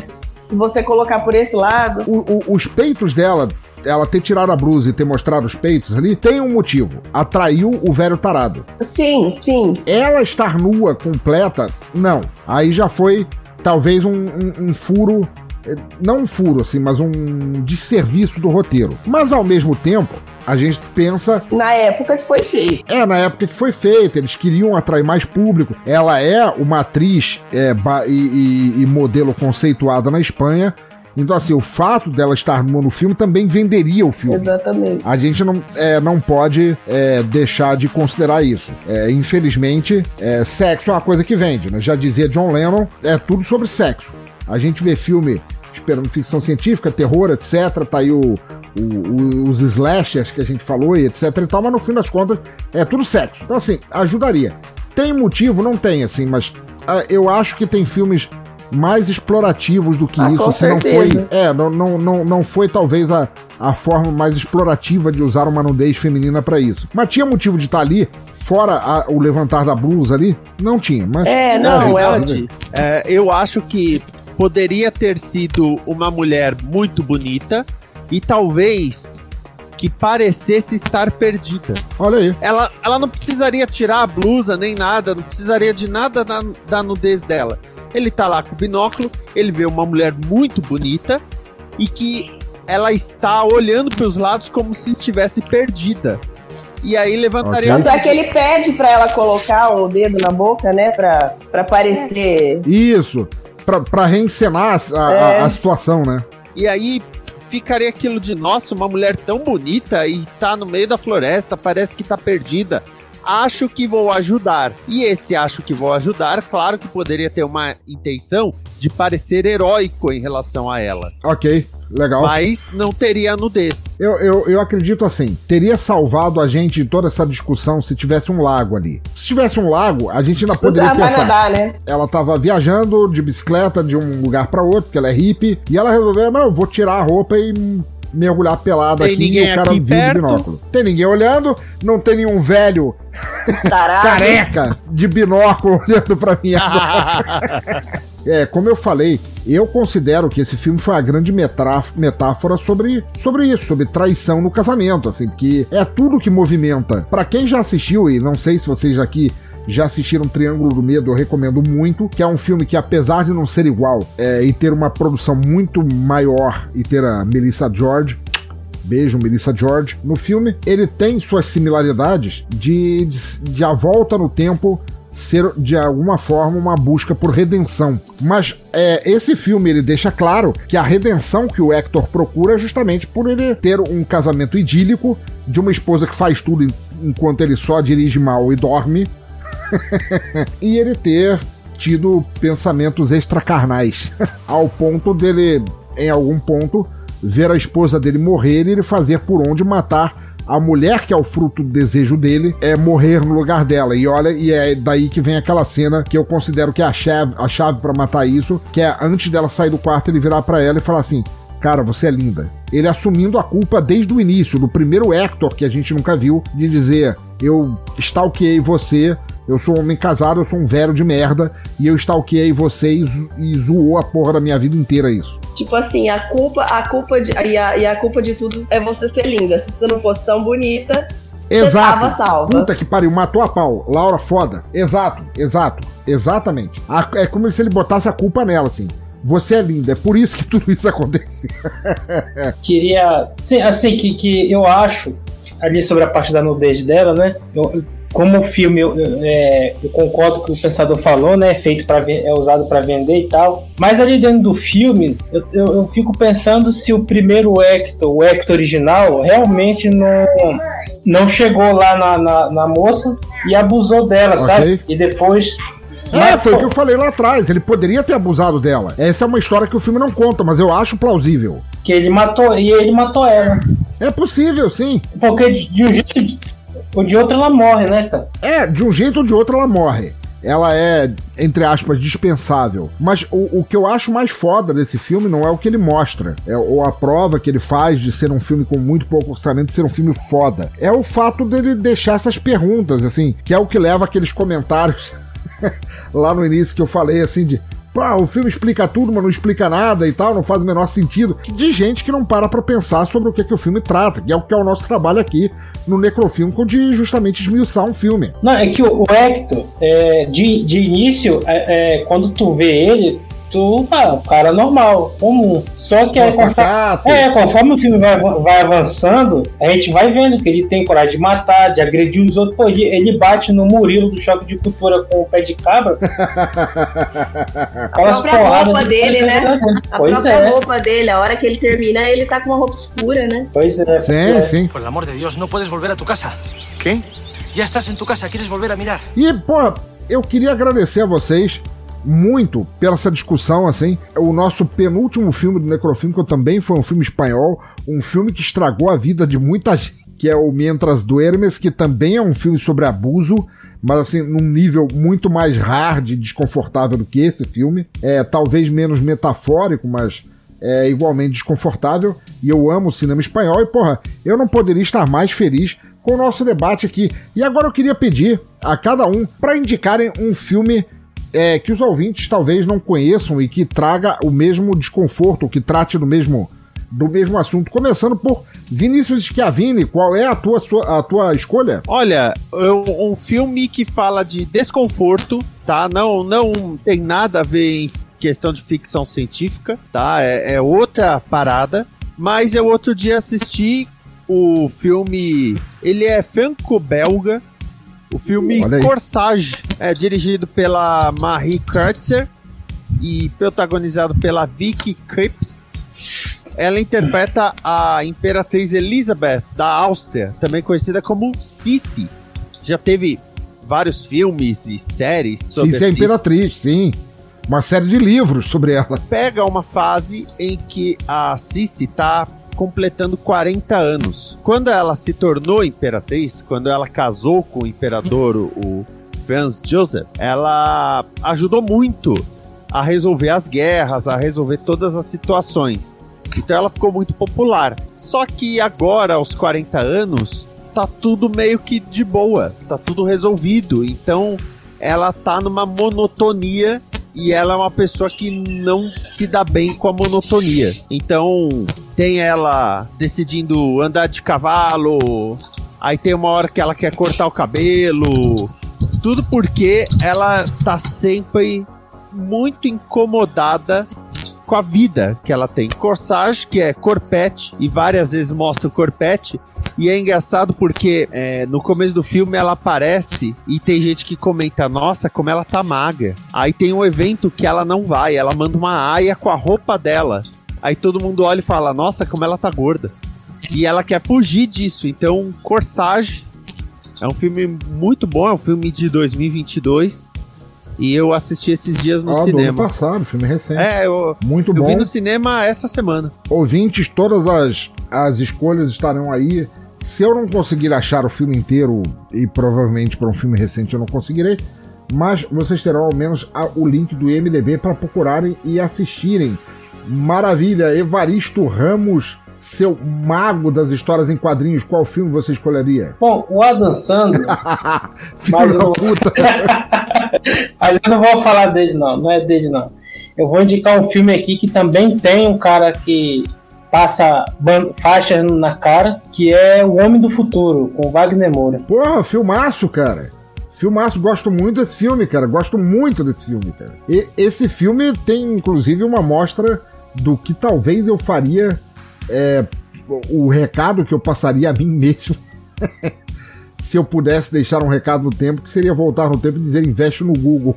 se você colocar por esse lado. O, o, os peitos dela ela ter tirado a blusa e ter mostrado os peitos ali, tem um motivo. Atraiu o velho tarado. Sim, sim. Ela estar nua, completa, não. Aí já foi talvez um, um, um furo eh, não um furo, assim, mas um desserviço do roteiro. Mas ao mesmo tempo, a gente pensa. Na época que foi feito. É, na época que foi feito. Eles queriam atrair mais público. Ela é uma atriz é, e, e, e modelo conceituada na Espanha. Então, assim, o fato dela estar no filme também venderia o filme. Exatamente. A gente não, é, não pode é, deixar de considerar isso. É, infelizmente, é, sexo é uma coisa que vende, né? Já dizia John Lennon, é tudo sobre sexo. A gente vê filme esperando ficção científica, terror, etc. Tá aí o, o, os slashers que a gente falou e etc e tal, mas no fim das contas é tudo sexo. Então, assim, ajudaria. Tem motivo? Não tem, assim, mas uh, eu acho que tem filmes mais explorativos do que ah, isso. Se não foi, é, não, não, não, não foi talvez a, a forma mais explorativa de usar uma nudez feminina para isso. Mas tinha motivo de estar tá ali, fora a, o levantar da blusa ali? Não tinha, mas. É, não, é, é, eu acho que poderia ter sido uma mulher muito bonita e talvez que parecesse estar perdida. Olha aí. Ela, ela não precisaria tirar a blusa nem nada, não precisaria de nada da, da nudez dela. Ele tá lá com o binóculo, ele vê uma mulher muito bonita e que ela está olhando para os lados como se estivesse perdida. E aí levantaria. Tanto okay. é que ele pede para ela colocar o dedo na boca, né? Pra, pra parecer. Isso. Pra, pra reencenar a, é. a, a situação, né? E aí ficaria aquilo de, nossa, uma mulher tão bonita e tá no meio da floresta, parece que tá perdida acho que vou ajudar. E esse acho que vou ajudar, claro que poderia ter uma intenção de parecer heróico em relação a ela. Ok. Legal. Mas não teria nudez. Eu, eu, eu acredito assim, teria salvado a gente de toda essa discussão se tivesse um lago ali. Se tivesse um lago, a gente ainda poderia Usar pensar. Nadar, né? Ela tava viajando de bicicleta de um lugar para outro, porque ela é hippie, e ela resolveu, não, vou tirar a roupa e mergulhar pelado tem aqui e o cara viu de binóculo. Tem ninguém olhando, não tem nenhum velho careca de binóculo olhando pra mim É, como eu falei, eu considero que esse filme foi uma grande metáfora sobre, sobre isso, sobre traição no casamento, assim, porque é tudo que movimenta. Para quem já assistiu, e não sei se vocês aqui já assistiram Triângulo do Medo, eu recomendo muito, que é um filme que, apesar de não ser igual é, e ter uma produção muito maior e ter a Melissa George, Beijo, Melissa George. No filme, ele tem suas similaridades de, de, de a volta no tempo ser de alguma forma uma busca por redenção. Mas é, esse filme ele deixa claro que a redenção que o Hector procura é justamente por ele ter um casamento idílico de uma esposa que faz tudo enquanto ele só dirige mal e dorme e ele ter tido pensamentos extracarnais, ao ponto dele, em algum ponto, ver a esposa dele morrer e ele fazer por onde matar a mulher que é o fruto do desejo dele é morrer no lugar dela. E olha, e é daí que vem aquela cena que eu considero que é a chave, a chave para matar isso, que é antes dela sair do quarto ele virar para ela e falar assim: "Cara, você é linda". Ele assumindo a culpa desde o início, do primeiro Hector que a gente nunca viu, de dizer: "Eu stalkeei você, eu sou um homem casado, eu sou um velho de merda e eu stalkeei vocês e zoou a porra da minha vida inteira isso. Tipo assim, a culpa, a culpa de, e, a, e a culpa de tudo é você ser linda. Se você não fosse tão bonita, Exato. Você tava salva. Puta que pariu, matou a pau. Laura foda. Exato, exato, exatamente. A, é como se ele botasse a culpa nela, assim. Você é linda, é por isso que tudo isso aconteceu. Queria. Sim, assim, que, que eu acho, ali sobre a parte da nudez dela, né? Eu, como o filme, eu, é, eu concordo com o que o pensador falou, né? Feito para é usado para vender e tal. Mas ali dentro do filme, eu, eu, eu, fico pensando se o primeiro Hector, o Hector original, realmente não não chegou lá na, na, na moça e abusou dela, okay. sabe? E depois é, foi o que eu falei lá atrás. Ele poderia ter abusado dela. Essa é uma história que o filme não conta, mas eu acho plausível. Que ele matou, e ele matou ela. É possível, sim. Porque de um jeito ou de outro ela morre, né, cara? É, de um jeito ou de outro ela morre ela é, entre aspas, dispensável. Mas o, o que eu acho mais foda desse filme não é o que ele mostra, é, ou a prova que ele faz de ser um filme com muito pouco orçamento, ser um filme foda. É o fato dele deixar essas perguntas, assim, que é o que leva aqueles comentários lá no início que eu falei, assim, de Pá, o filme explica tudo, mas não explica nada e tal, não faz o menor sentido. De gente que não para pra pensar sobre o que, que o filme trata, que é o que é o nosso trabalho aqui no Necrofilme, de justamente esmiuçar um filme. Não, é que o, Hector, é, de, de início, é, é, quando tu vê ele, tu fala, cara normal, comum. Só que aí, conforme, é, conforme o filme vai, vai avançando, a gente vai vendo que ele tem coragem de matar, de agredir os outros. Pô, ele bate no Murilo do choque de cultura com o pé de cabra. a própria roupa dele, né? A pois própria é. roupa dele, a hora que ele termina, ele tá com uma roupa escura, né? Pois é. Sim, é. sim. Por amor de Deus, não podes volver a tu casa. Quem? Já estás em tu casa, queres volver a mirar? E, pô, eu queria agradecer a vocês muito pela essa discussão, assim. O nosso penúltimo filme do Necrofilme, que também foi um filme espanhol, um filme que estragou a vida de muita gente, que é o Mientras Duermes, que também é um filme sobre abuso, mas assim, num nível muito mais hard e desconfortável do que esse filme. É talvez menos metafórico, mas é igualmente desconfortável. E eu amo o cinema espanhol, e porra, eu não poderia estar mais feliz com o nosso debate aqui. E agora eu queria pedir a cada um para indicarem um filme é, que os ouvintes talvez não conheçam e que traga o mesmo desconforto, que trate do mesmo, do mesmo assunto. Começando por Vinícius Schiavini, qual é a tua, sua, a tua escolha? Olha, um filme que fala de desconforto, tá? Não, não tem nada a ver em questão de ficção científica, tá? É, é outra parada. Mas eu outro dia assisti o filme. Ele é franco-belga, o filme Corsage é dirigido pela Marie Kreutzer e protagonizado pela Vicky Krieps. Ela interpreta a Imperatriz Elizabeth da Áustria, também conhecida como Sissi. Já teve vários filmes e séries sobre Sissi é a Imperatriz, sim. Uma série de livros sobre ela. Pega uma fase em que a Sissi tá completando 40 anos. Quando ela se tornou imperatriz, quando ela casou com o imperador, o Franz Joseph, ela ajudou muito a resolver as guerras, a resolver todas as situações. Então ela ficou muito popular. Só que agora, aos 40 anos, tá tudo meio que de boa, tá tudo resolvido. Então ela tá numa monotonia e ela é uma pessoa que não se dá bem com a monotonia. Então, tem ela decidindo andar de cavalo, aí tem uma hora que ela quer cortar o cabelo. Tudo porque ela tá sempre muito incomodada com a vida que ela tem. Corsage, que é corpete, e várias vezes mostra o corpete. E é engraçado porque é, no começo do filme ela aparece e tem gente que comenta: Nossa, como ela tá magra. Aí tem um evento que ela não vai, ela manda uma aia com a roupa dela. Aí todo mundo olha e fala: Nossa, como ela tá gorda. E ela quer fugir disso. Então, Corsage é um filme muito bom, é um filme de 2022. E eu assisti esses dias no ah, cinema. Do ano passado, filme recente. É, eu, muito bom. Eu vi no cinema essa semana. Ouvintes, todas as, as escolhas estarão aí. Se eu não conseguir achar o filme inteiro, e provavelmente para um filme recente eu não conseguirei, mas vocês terão ao menos a, o link do IMDB para procurarem e assistirem. Maravilha, Evaristo Ramos seu mago das histórias em quadrinhos, qual filme você escolheria? Bom, o Adam Sandler. mas, eu... mas eu não vou falar dele, não. Não é dele, não. Eu vou indicar um filme aqui que também tem um cara que passa faixas na cara, que é O Homem do Futuro, com Wagner Moura. Porra, filmaço, cara. Filmaço, gosto muito desse filme, cara. Gosto muito desse filme, cara. E esse filme tem, inclusive, uma mostra do que talvez eu faria é, o recado que eu passaria a mim mesmo, se eu pudesse deixar um recado no tempo, que seria voltar no tempo e dizer investe no Google.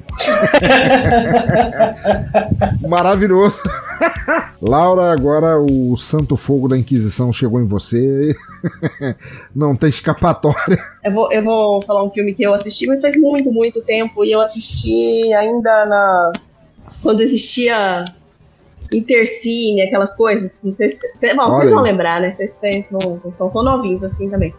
Maravilhoso. Laura, agora o santo fogo da Inquisição chegou em você. Não tem escapatória. Eu vou, eu vou falar um filme que eu assisti, mas faz muito, muito tempo. E eu assisti ainda na. Quando existia Intercine, aquelas coisas. Não sei se, bom, vocês vão lembrar, né? Vocês, vocês não, são tão novinhos assim também.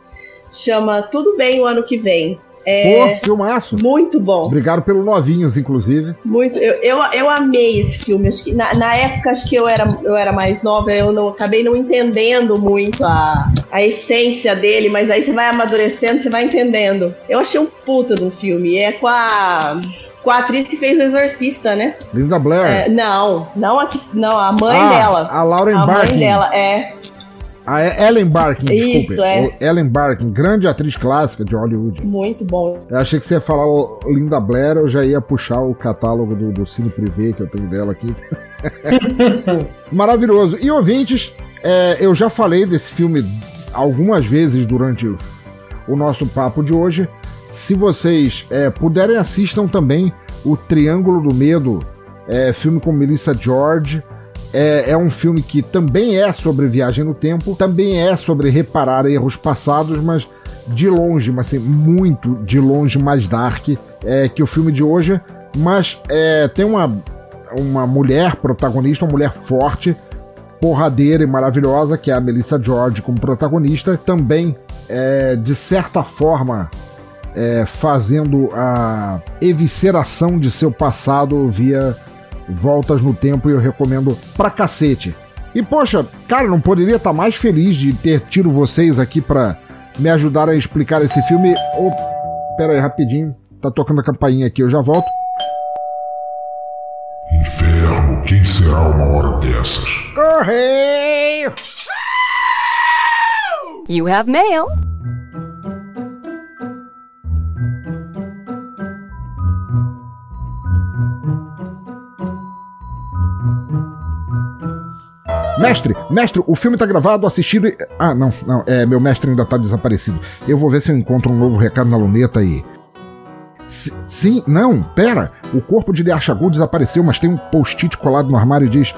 Chama Tudo Bem o Ano Que Vem. É, Pô, filmaço. Muito bom. Obrigado pelo novinhos, inclusive. Muito. Eu, eu, eu amei esse filme. Acho que na, na época, acho que eu era, eu era mais nova, eu não, acabei não entendendo muito a, a essência dele, mas aí você vai amadurecendo, você vai entendendo. Eu achei um puta do filme. É com a com a atriz que fez o Exorcista, né? Linda Blair. É, não, não a, não, a mãe ah, dela. A Lauren A Barkin. mãe dela, é. A Ellen Barkin, Isso, desculpe. é. Ellen Barkin, grande atriz clássica de Hollywood. Muito bom. Eu achei que você ia falar Linda Blair, eu já ia puxar o catálogo do, do Cine Privé que eu tenho dela aqui. Maravilhoso. E ouvintes, é, eu já falei desse filme algumas vezes durante o nosso papo de hoje. Se vocês é, puderem, assistam também o Triângulo do Medo, é, filme com Melissa George. É, é, um filme que também é sobre viagem no tempo, também é sobre reparar erros passados, mas de longe, mas assim, muito de longe mais dark é, que o filme de hoje. Mas é, tem uma, uma mulher protagonista, uma mulher forte, porradeira e maravilhosa, que é a Melissa George como protagonista, também é, de certa forma é, fazendo a evisceração de seu passado via voltas no tempo e eu recomendo pra cacete. E poxa, cara, não poderia estar mais feliz de ter tido vocês aqui pra me ajudar a explicar esse filme. Oh, pera aí, rapidinho. Tá tocando a campainha aqui, eu já volto. Inferno, quem será uma hora dessas? Correio! You have mail. Mestre, mestre, o filme tá gravado, assistido e... Ah, não, não, é, meu mestre ainda tá desaparecido. Eu vou ver se eu encontro um novo recado na luneta aí. S sim, não, pera. O corpo de Deachagul desapareceu, mas tem um post-it colado no armário e diz...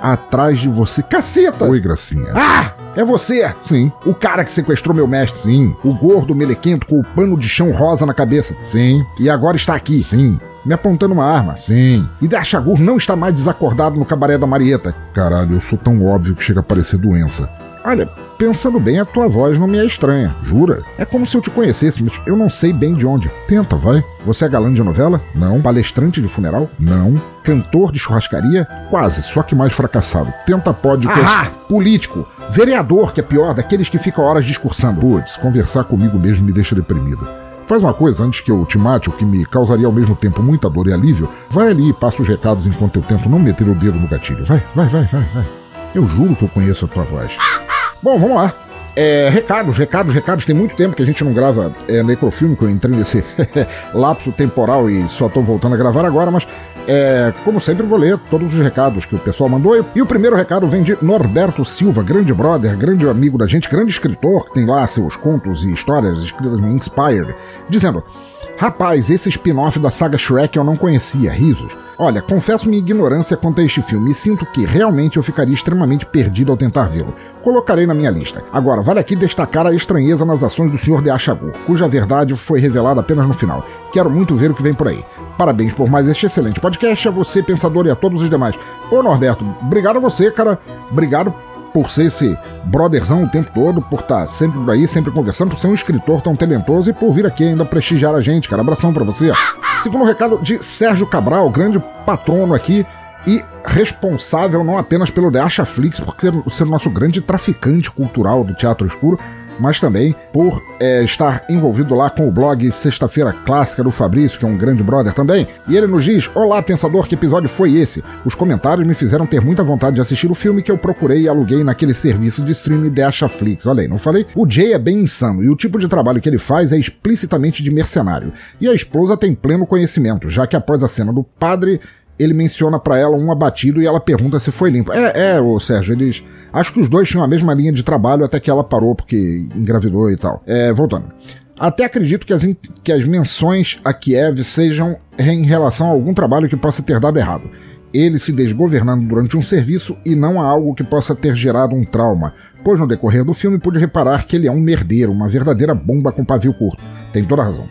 Atrás de você. Caceta! Oi, Gracinha. Ah! É você! Sim. O cara que sequestrou meu mestre? Sim. O gordo melequento com o pano de chão rosa na cabeça? Sim. E agora está aqui? Sim me apontando uma arma. Sim. E Dachagur não está mais desacordado no cabaré da Marieta. Caralho, eu sou tão óbvio que chega a parecer doença. Olha, pensando bem, a tua voz não me é estranha. Jura? É como se eu te conhecesse, mas eu não sei bem de onde. Tenta, vai. Você é galã de novela? Não. Palestrante de funeral? Não. Cantor de churrascaria? Quase, só que mais fracassado. Tenta pode Ah! Político. Vereador, que é pior, daqueles que ficam horas discursando. Putz, conversar comigo mesmo me deixa deprimido. Faz uma coisa antes que eu te mate, o que me causaria ao mesmo tempo muita dor e alívio. Vai ali e passa os recados enquanto eu tento não meter o dedo no gatilho. Vai, vai, vai, vai, vai. Eu juro que eu conheço a tua voz. Bom, vamos lá. É, recados, recados, recados. Tem muito tempo que a gente não grava é, necrofilme, que eu entrei nesse lapso temporal e só tô voltando a gravar agora, mas é, como sempre, vou ler todos os recados que o pessoal mandou. E o primeiro recado vem de Norberto Silva, grande brother, grande amigo da gente, grande escritor, que tem lá seus contos e histórias escritas no Inspired, dizendo: Rapaz, esse spin-off da saga Shrek eu não conhecia, risos. Olha, confesso minha ignorância quanto a este filme e sinto que realmente eu ficaria extremamente perdido ao tentar vê-lo. Colocarei na minha lista. Agora, vale aqui destacar a estranheza nas ações do Sr. de Achagur, cuja verdade foi revelada apenas no final. Quero muito ver o que vem por aí. Parabéns por mais este excelente podcast, a você, pensador, e a todos os demais. Ô Norberto, obrigado a você, cara. Obrigado por ser esse brotherzão o tempo todo, por estar sempre por aí, sempre conversando, por ser um escritor tão talentoso e por vir aqui ainda prestigiar a gente, cara. Abração para você. Segundo recado de Sérgio Cabral, grande patrono aqui e responsável não apenas pelo The Flix, por ser, ser o nosso grande traficante cultural do teatro escuro, mas também por é, estar envolvido lá com o blog Sexta-feira Clássica do Fabrício, que é um grande brother também. E ele nos diz: Olá, pensador, que episódio foi esse? Os comentários me fizeram ter muita vontade de assistir o filme que eu procurei e aluguei naquele serviço de streaming Deixa Flix. Olha aí, não falei? O Jay é bem insano e o tipo de trabalho que ele faz é explicitamente de mercenário. E a esposa tem pleno conhecimento, já que após a cena do padre ele menciona para ela um abatido e ela pergunta se foi limpo. É, é, o Sérgio, eles. Acho que os dois tinham a mesma linha de trabalho até que ela parou porque engravidou e tal. É, voltando. Até acredito que as, que as menções a Kiev sejam em relação a algum trabalho que possa ter dado errado. ele se desgovernando durante um serviço e não a algo que possa ter gerado um trauma, pois no decorrer do filme pude reparar que ele é um merdeiro, uma verdadeira bomba com pavio curto. Tem toda razão.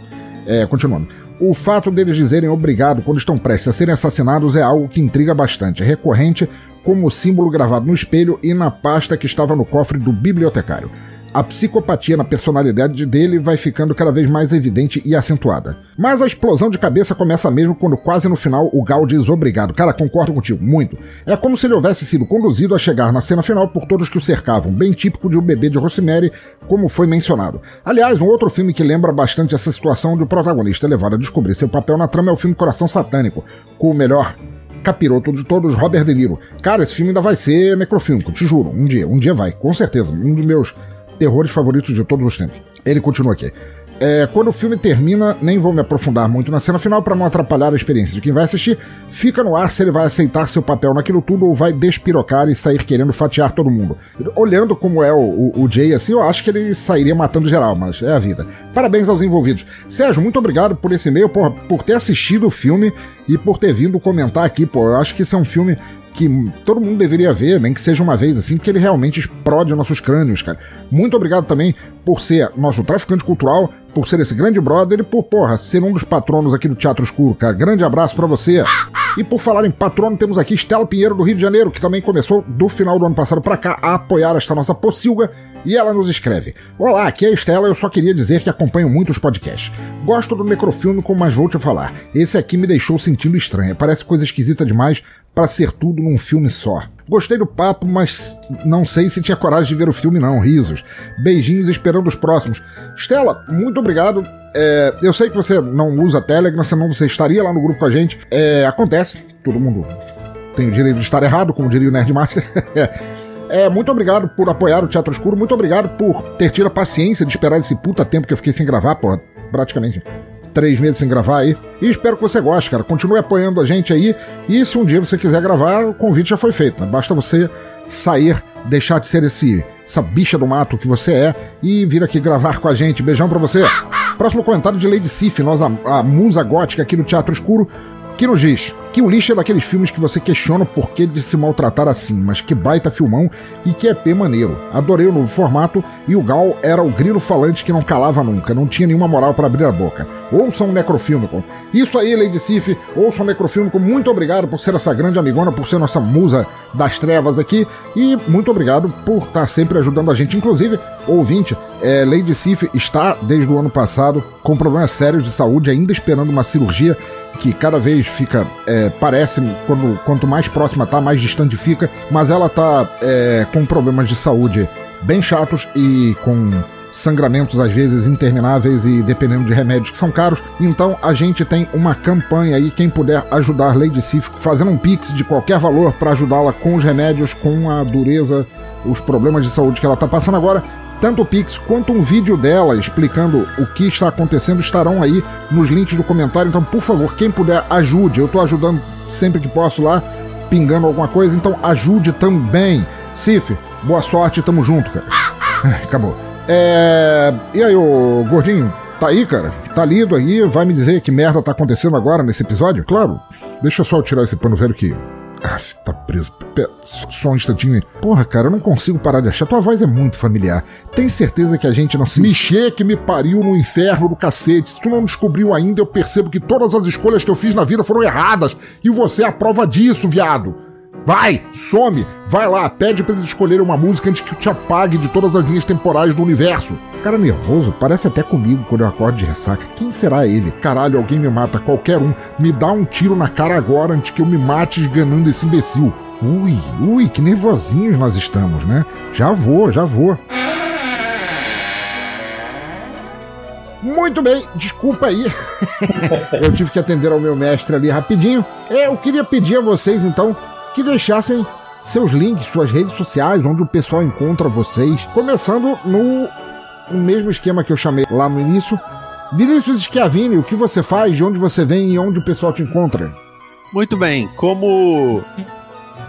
É, continuando. O fato deles dizerem obrigado quando estão prestes a serem assassinados é algo que intriga bastante, recorrente como símbolo gravado no espelho e na pasta que estava no cofre do bibliotecário a psicopatia na personalidade dele vai ficando cada vez mais evidente e acentuada. Mas a explosão de cabeça começa mesmo quando quase no final o Gal diz obrigado. Cara, concordo contigo, muito. É como se ele houvesse sido conduzido a chegar na cena final por todos que o cercavam, bem típico de um bebê de Rosemary, como foi mencionado. Aliás, um outro filme que lembra bastante essa situação onde o protagonista levado a descobrir seu papel na trama é o filme Coração Satânico, com o melhor capiroto de todos, Robert De Niro. Cara, esse filme ainda vai ser necrofílmico, te juro. Um dia, um dia vai, com certeza. Um dos meus terrores favoritos de todos os tempos. Ele continua aqui. É, quando o filme termina, nem vou me aprofundar muito na cena final para não atrapalhar a experiência de quem vai assistir. Fica no ar se ele vai aceitar seu papel naquilo tudo ou vai despirocar e sair querendo fatiar todo mundo. Olhando como é o, o, o Jay assim, eu acho que ele sairia matando geral, mas é a vida. Parabéns aos envolvidos. Sérgio, muito obrigado por esse e-mail, por, por ter assistido o filme e por ter vindo comentar aqui, pô. Eu acho que isso é um filme que todo mundo deveria ver, nem que seja uma vez assim, porque ele realmente explode nossos crânios, cara. Muito obrigado também por ser nosso traficante cultural, por ser esse grande brother e por, porra, ser um dos patronos aqui do Teatro Escuro, cara. Grande abraço para você. E por falar em patrono, temos aqui Estela Pinheiro do Rio de Janeiro, que também começou do final do ano passado para cá a apoiar esta nossa pocilga e ela nos escreve: Olá, aqui é a Estela. Eu só queria dizer que acompanho muito os podcasts. Gosto do necrofilme, mas vou te falar. Esse aqui me deixou sentindo estranho. Parece coisa esquisita demais para ser tudo num filme só. Gostei do papo, mas não sei se tinha coragem de ver o filme, não. Risos. Beijinhos esperando os próximos. Estela, muito obrigado. É, eu sei que você não usa Telegram, senão você estaria lá no grupo com a gente. É, acontece, todo mundo tem o direito de estar errado, como diria o Nerdmaster. É, muito obrigado por apoiar o Teatro Escuro, muito obrigado por ter tido a paciência de esperar esse puta tempo que eu fiquei sem gravar, porra, praticamente três meses sem gravar aí. E espero que você goste, cara. Continue apoiando a gente aí. E se um dia você quiser gravar, o convite já foi feito, né? Basta você sair, deixar de ser esse essa bicha do mato que você é e vir aqui gravar com a gente. Beijão pra você. Próximo comentário de Lady Sif, nossa a musa gótica aqui no Teatro Escuro que nos diz que o lixo é daqueles filmes que você questiona o porquê de se maltratar assim, mas que baita filmão e que é P maneiro. Adorei o novo formato e o Gal era o grilo falante que não calava nunca, não tinha nenhuma moral para abrir a boca. Ouçam um Necrofílmico. Isso aí, Lady Sif, ouçam um Necrofílmico. Muito obrigado por ser essa grande amigona, por ser nossa musa das trevas aqui e muito obrigado por estar sempre ajudando a gente. Inclusive, ouvinte, é, Lady Sif está desde o ano passado com problemas sérios de saúde, ainda esperando uma cirurgia que cada vez fica, é, parece, quando, quanto mais próxima tá, mais distante fica, mas ela tá é, com problemas de saúde bem chatos e com sangramentos às vezes intermináveis e dependendo de remédios que são caros. Então a gente tem uma campanha aí, quem puder ajudar Lady Sif fazendo um pix de qualquer valor para ajudá-la com os remédios, com a dureza, os problemas de saúde que ela tá passando agora, tanto o Pix quanto um vídeo dela explicando o que está acontecendo estarão aí nos links do comentário. Então, por favor, quem puder, ajude. Eu estou ajudando sempre que posso lá, pingando alguma coisa. Então, ajude também. Cif, boa sorte, tamo junto, cara. Acabou. É... E aí, o gordinho, tá aí, cara? Tá lido aí? Vai me dizer que merda tá acontecendo agora nesse episódio? Claro. Deixa só eu tirar esse pano velho aqui. Ah, tá preso. Só um instantinho. Porra, cara, eu não consigo parar de achar. Tua voz é muito familiar. Tem certeza que a gente não se. Mexer que me pariu no inferno do cacete. Se tu não descobriu ainda, eu percebo que todas as escolhas que eu fiz na vida foram erradas. E você é a prova disso, viado. Vai, some, vai lá, pede pra eles escolherem uma música antes que eu te apague de todas as linhas temporais do universo. Cara nervoso, parece até comigo quando eu acordo de ressaca. Quem será ele? Caralho, alguém me mata, qualquer um. Me dá um tiro na cara agora antes que eu me mate esganando esse imbecil. Ui, ui, que nervosinhos nós estamos, né? Já vou, já vou. Muito bem, desculpa aí. eu tive que atender ao meu mestre ali rapidinho. Eu queria pedir a vocês então que deixassem seus links, suas redes sociais, onde o pessoal encontra vocês. Começando no, no mesmo esquema que eu chamei lá no início. Vinícius Schiavini, o que você faz, de onde você vem e onde o pessoal te encontra? Muito bem, como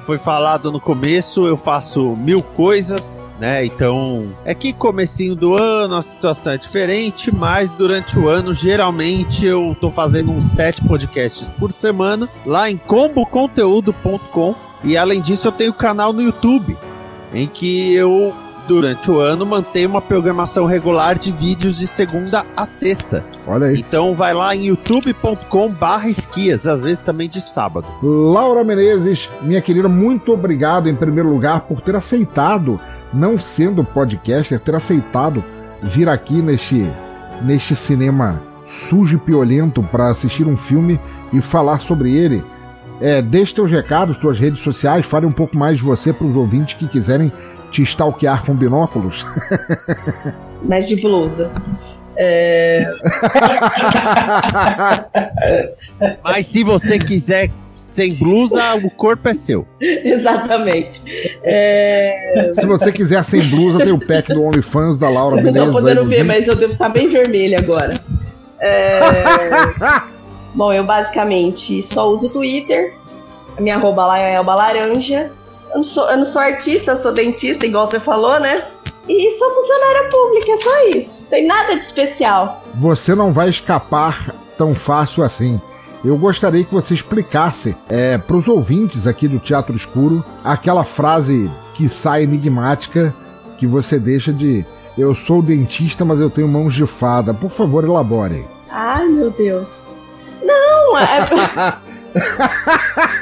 foi falado no começo, eu faço mil coisas, né? Então, é que comecinho do ano a situação é diferente, mas durante o ano, geralmente, eu tô fazendo uns sete podcasts por semana lá em comboconteúdo.com. E além disso, eu tenho canal no YouTube, em que eu durante o ano mantém uma programação regular de vídeos de segunda a sexta. Olha aí. Então vai lá em youtube.com barra esquias, às vezes também de sábado. Laura Menezes, minha querida, muito obrigado em primeiro lugar por ter aceitado, não sendo podcaster, ter aceitado vir aqui neste, neste cinema sujo e piolento para assistir um filme e falar sobre ele. É, deixe teus recados, tuas redes sociais, fale um pouco mais de você para os ouvintes que quiserem te stalkear com binóculos? Mas de blusa. É... Mas se você quiser sem blusa, o corpo é seu. Exatamente. É... Se você quiser sem blusa, tem o pack do OnlyFans da Laura Você não podendo ver, mas eu devo estar bem vermelha agora. É... Bom, eu basicamente só uso o Twitter. A minha arroba lá é Elba Laranja. Eu não, sou, eu não sou artista, eu sou dentista, igual você falou, né? E sou funcionária pública, é só isso. Tem nada de especial. Você não vai escapar tão fácil assim. Eu gostaria que você explicasse é, para os ouvintes aqui do Teatro Escuro aquela frase que sai enigmática que você deixa de eu sou dentista, mas eu tenho mãos de fada. Por favor, elabore. Ai, meu Deus. Não, é.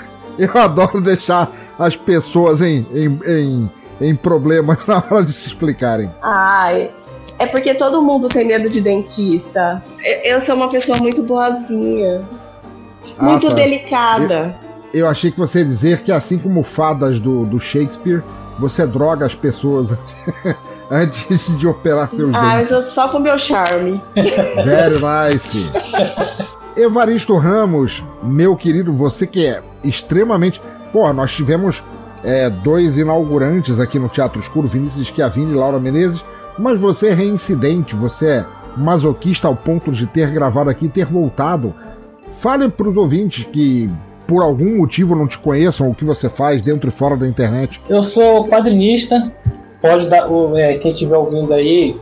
eu adoro deixar as pessoas em, em, em, em problemas na hora de se explicarem. Ai, é porque todo mundo tem medo de dentista. Eu sou uma pessoa muito boazinha. Ah, muito tá. delicada. Eu, eu, achei que você ia dizer que, assim como fadas do, do Shakespeare, você droga as pessoas antes de operar seus ah, dentes. Ah, mas eu só com meu charme. Very nice. Evaristo Ramos, meu querido, você que é extremamente. Pô, nós tivemos é, dois inaugurantes aqui no Teatro Escuro, Vinícius Schiavini e Laura Menezes, mas você é reincidente, você é masoquista ao ponto de ter gravado aqui e ter voltado. Fale para os ouvintes que por algum motivo não te conheçam o que você faz dentro e fora da internet. Eu sou quadrinista, pode dar, é, quem estiver ouvindo aí,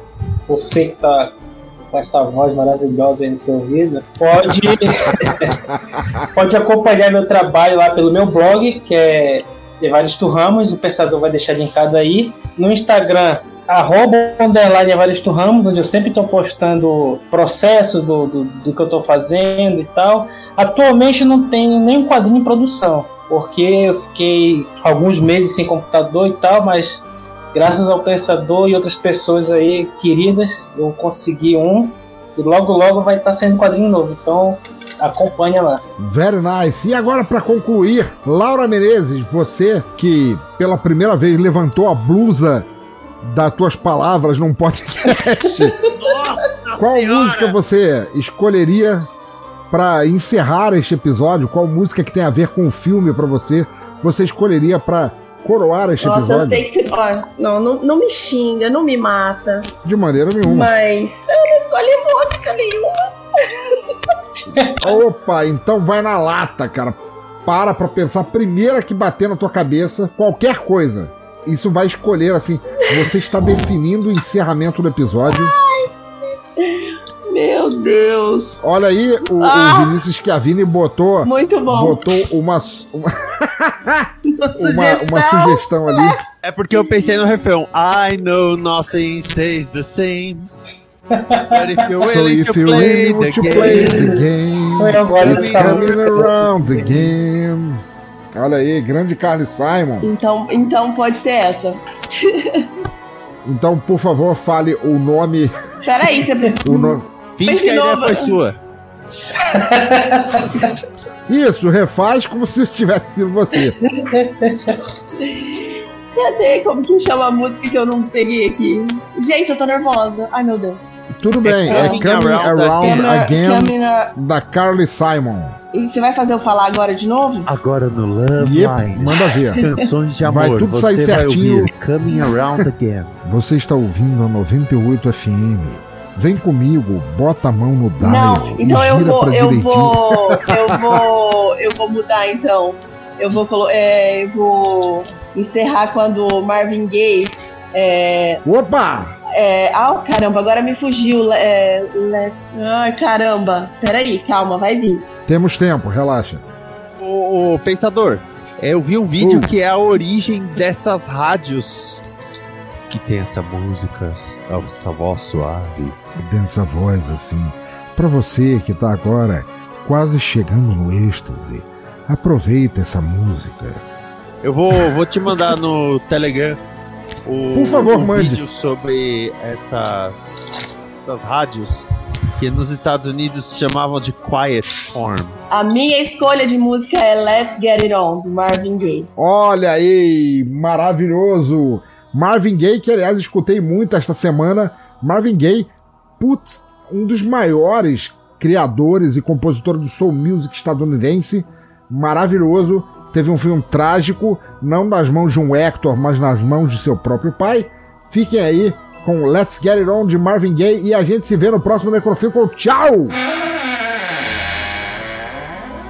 você que está com essa voz maravilhosa aí no seu ouvido, pode, pode acompanhar meu trabalho lá pelo meu blog, que é Evaristo Ramos, o Pensador vai deixar linkado aí. No Instagram, arroba underline Evaristo Ramos, onde eu sempre estou postando processo do, do, do, que eu estou fazendo e tal. Atualmente não tenho nenhum quadrinho em produção, porque eu fiquei alguns meses sem computador e tal, mas graças ao Pensador e outras pessoas aí queridas, eu consegui um e logo logo vai estar sendo quadrinho novo. Então acompanha lá. Very nice. E agora para concluir, Laura Menezes, você que pela primeira vez levantou a blusa das tuas palavras num podcast. Nossa Qual senhora. música você escolheria para encerrar este episódio? Qual música que tem a ver com o filme para você? Você escolheria para coroar este Nossa, episódio? eu sei que você. Ó, não, não, não me xinga, não me mata. De maneira nenhuma. Mas eu não escolhi música nenhuma. Opa, então vai na lata, cara. Para pra pensar. Primeira que bater na tua cabeça, qualquer coisa. Isso vai escolher, assim. Você está definindo o encerramento do episódio. Ai, meu Deus. Olha aí, o, ah, o Vinícius Schiavini botou. Muito bom. Botou uma. Uma, uma, uma sugestão ali. É porque eu pensei no refrão. I know nothing stays the same. But if you're willing so if to, play, the to play the game, it's coming around again. Olha aí, grande Carly Simon. Então, então pode ser essa. então, por favor, fale o nome. Peraí, você. o nome. Finge que a ideia foi sua. Isso, refaz como se tivesse sido você. Cadê? Como que chama a música que eu não peguei aqui? Gente, eu tô nervosa. Ai, meu Deus. Tudo bem, é Coming Around, around Again, again da Carly Simon. E você vai fazer eu falar agora de novo? Agora no Love yep, Line. Manda ver. Canções de amor. Vai tudo sair certinho. Coming Around Again. Você está ouvindo a 98 FM. Vem comigo, bota a mão no dial. Não, então eu vou, eu vou, eu vou, eu vou mudar então. Eu vou, é, eu vou encerrar quando Marvin Gaye. É, Opa! É, ah, caramba, agora me fugiu. É, let's, ai, caramba. Peraí, calma, vai vir. Temos tempo, relaxa. O, o pensador, eu vi um vídeo uh. que é a origem dessas rádios que tem essa música, essa voz suave. Densa voz assim. Para você que tá agora quase chegando no êxtase, aproveita essa música. Eu vou, vou te mandar no Telegram o, Por favor, um mande. vídeo sobre essas, essas rádios que nos Estados Unidos chamavam de Quiet Storm. A minha escolha de música é Let's Get It On, do Marvin Gaye. Olha aí, maravilhoso! Marvin Gaye, que aliás escutei muito esta semana. Marvin Gaye, putz, um dos maiores criadores e compositores do soul music estadunidense. Maravilhoso. Teve um filme trágico, não nas mãos de um Hector, mas nas mãos de seu próprio pai. Fiquem aí com Let's Get It On de Marvin Gaye e a gente se vê no próximo Necrofico. Tchau!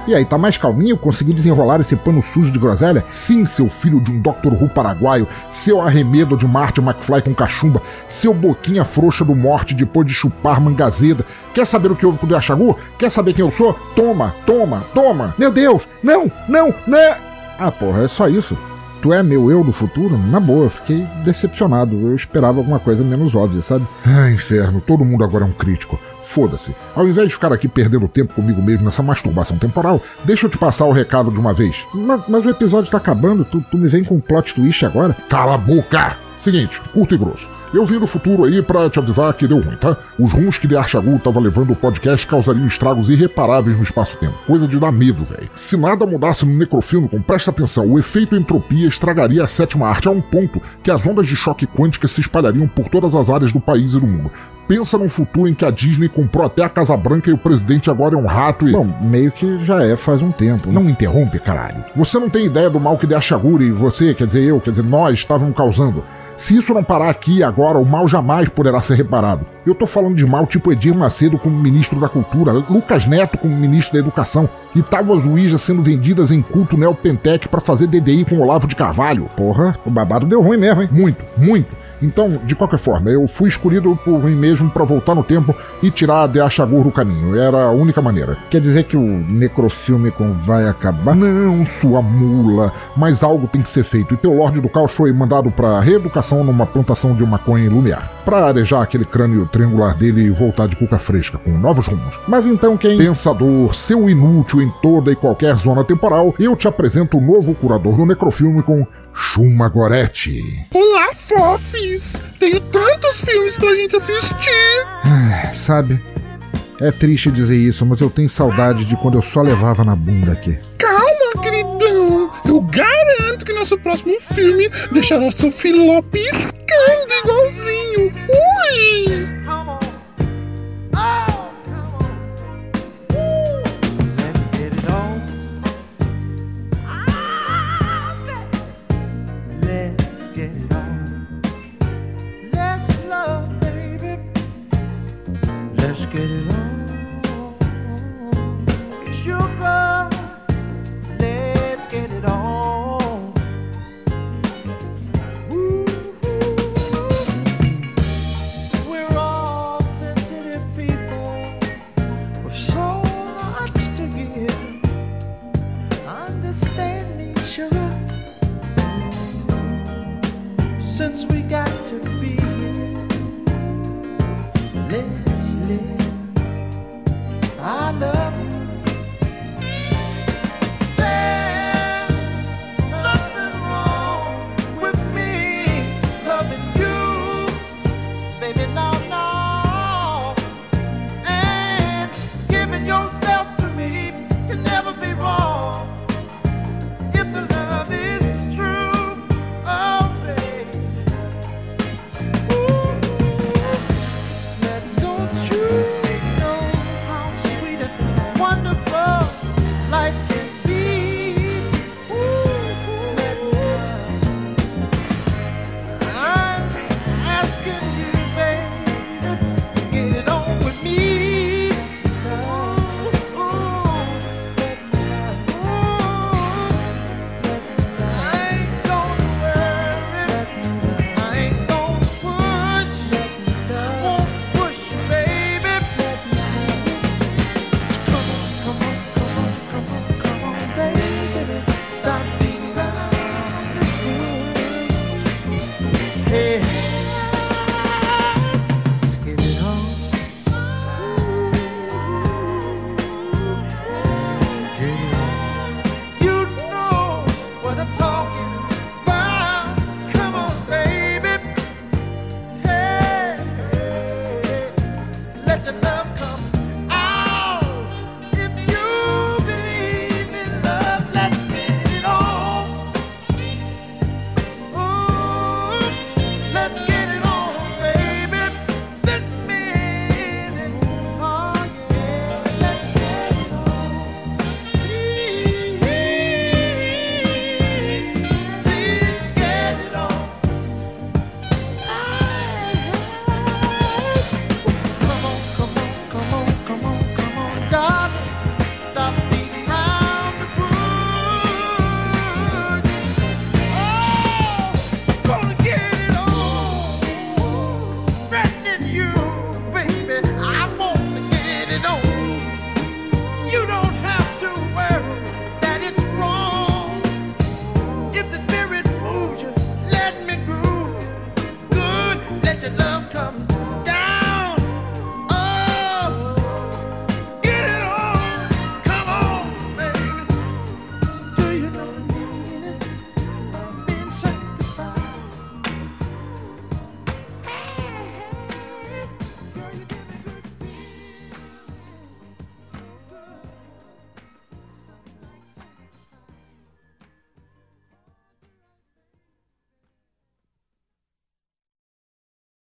E aí, tá mais calminho? Conseguiu desenrolar esse pano sujo de groselha? Sim, seu filho de um Dr. Who paraguaio, seu arremedo de Marty McFly com cachumba, seu boquinha frouxa do morte depois de chupar mangazeda. Quer saber o que houve com o Diachagu? Quer saber quem eu sou? Toma, toma, toma! Meu Deus! Não, não, não! Ah, porra, é só isso. Tu é meu eu do futuro? Na boa, fiquei decepcionado. Eu esperava alguma coisa menos óbvia, sabe? Ah, inferno, todo mundo agora é um crítico. Foda-se. Ao invés de ficar aqui perdendo tempo comigo mesmo nessa masturbação temporal, deixa eu te passar o recado de uma vez. Mas, mas o episódio tá acabando, tu, tu me vem com um plot twist agora? Cala a boca! Seguinte, curto e grosso. Eu vim do futuro aí pra te avisar que deu ruim, tá? Os rumos que The Archagul tava levando o podcast causariam estragos irreparáveis no espaço-tempo. Coisa de dar medo, velho. Se nada mudasse no necrofilme, com presta atenção, o efeito entropia estragaria a sétima arte a um ponto que as ondas de choque quântica se espalhariam por todas as áreas do país e do mundo. Pensa num futuro em que a Disney comprou até a Casa Branca e o presidente agora é um rato e. Bom, meio que já é faz um tempo. Não interrompe, caralho. Você não tem ideia do mal que The Ashaguri e você, quer dizer eu, quer dizer nós, estavam causando. Se isso não parar aqui agora, o mal jamais poderá ser reparado. Eu tô falando de mal tipo Edir Macedo como ministro da Cultura, Lucas Neto como ministro da Educação e tábuas Ouija sendo vendidas em culto neopentec para fazer DDI com Olavo de Carvalho. Porra, o babado deu ruim mesmo, hein? Muito, muito. Então, de qualquer forma, eu fui escolhido por mim mesmo para voltar no tempo e tirar de Achagur do caminho. Era a única maneira. Quer dizer que o necrofilme vai acabar? Não, sua mula. Mas algo tem que ser feito. E teu Lorde do Caos foi mandado para reeducação numa plantação de maconha em Lumiar. Pra arejar aquele crânio triangular dele e voltar de cuca fresca, com novos rumos. Mas então quem? Pensador, seu inútil em toda e qualquer zona temporal, eu te apresento o novo curador do necrofilme Shuma Goretti. Olá, Fofis! Tenho tantos filmes pra gente assistir! Ah, sabe, é triste dizer isso, mas eu tenho saudade de quando eu só levava na bunda aqui. Calma, queridão! Eu garanto que nosso próximo filme deixará seu filó piscando igualzinho! Ui! Ah! let's get it on. live. I love.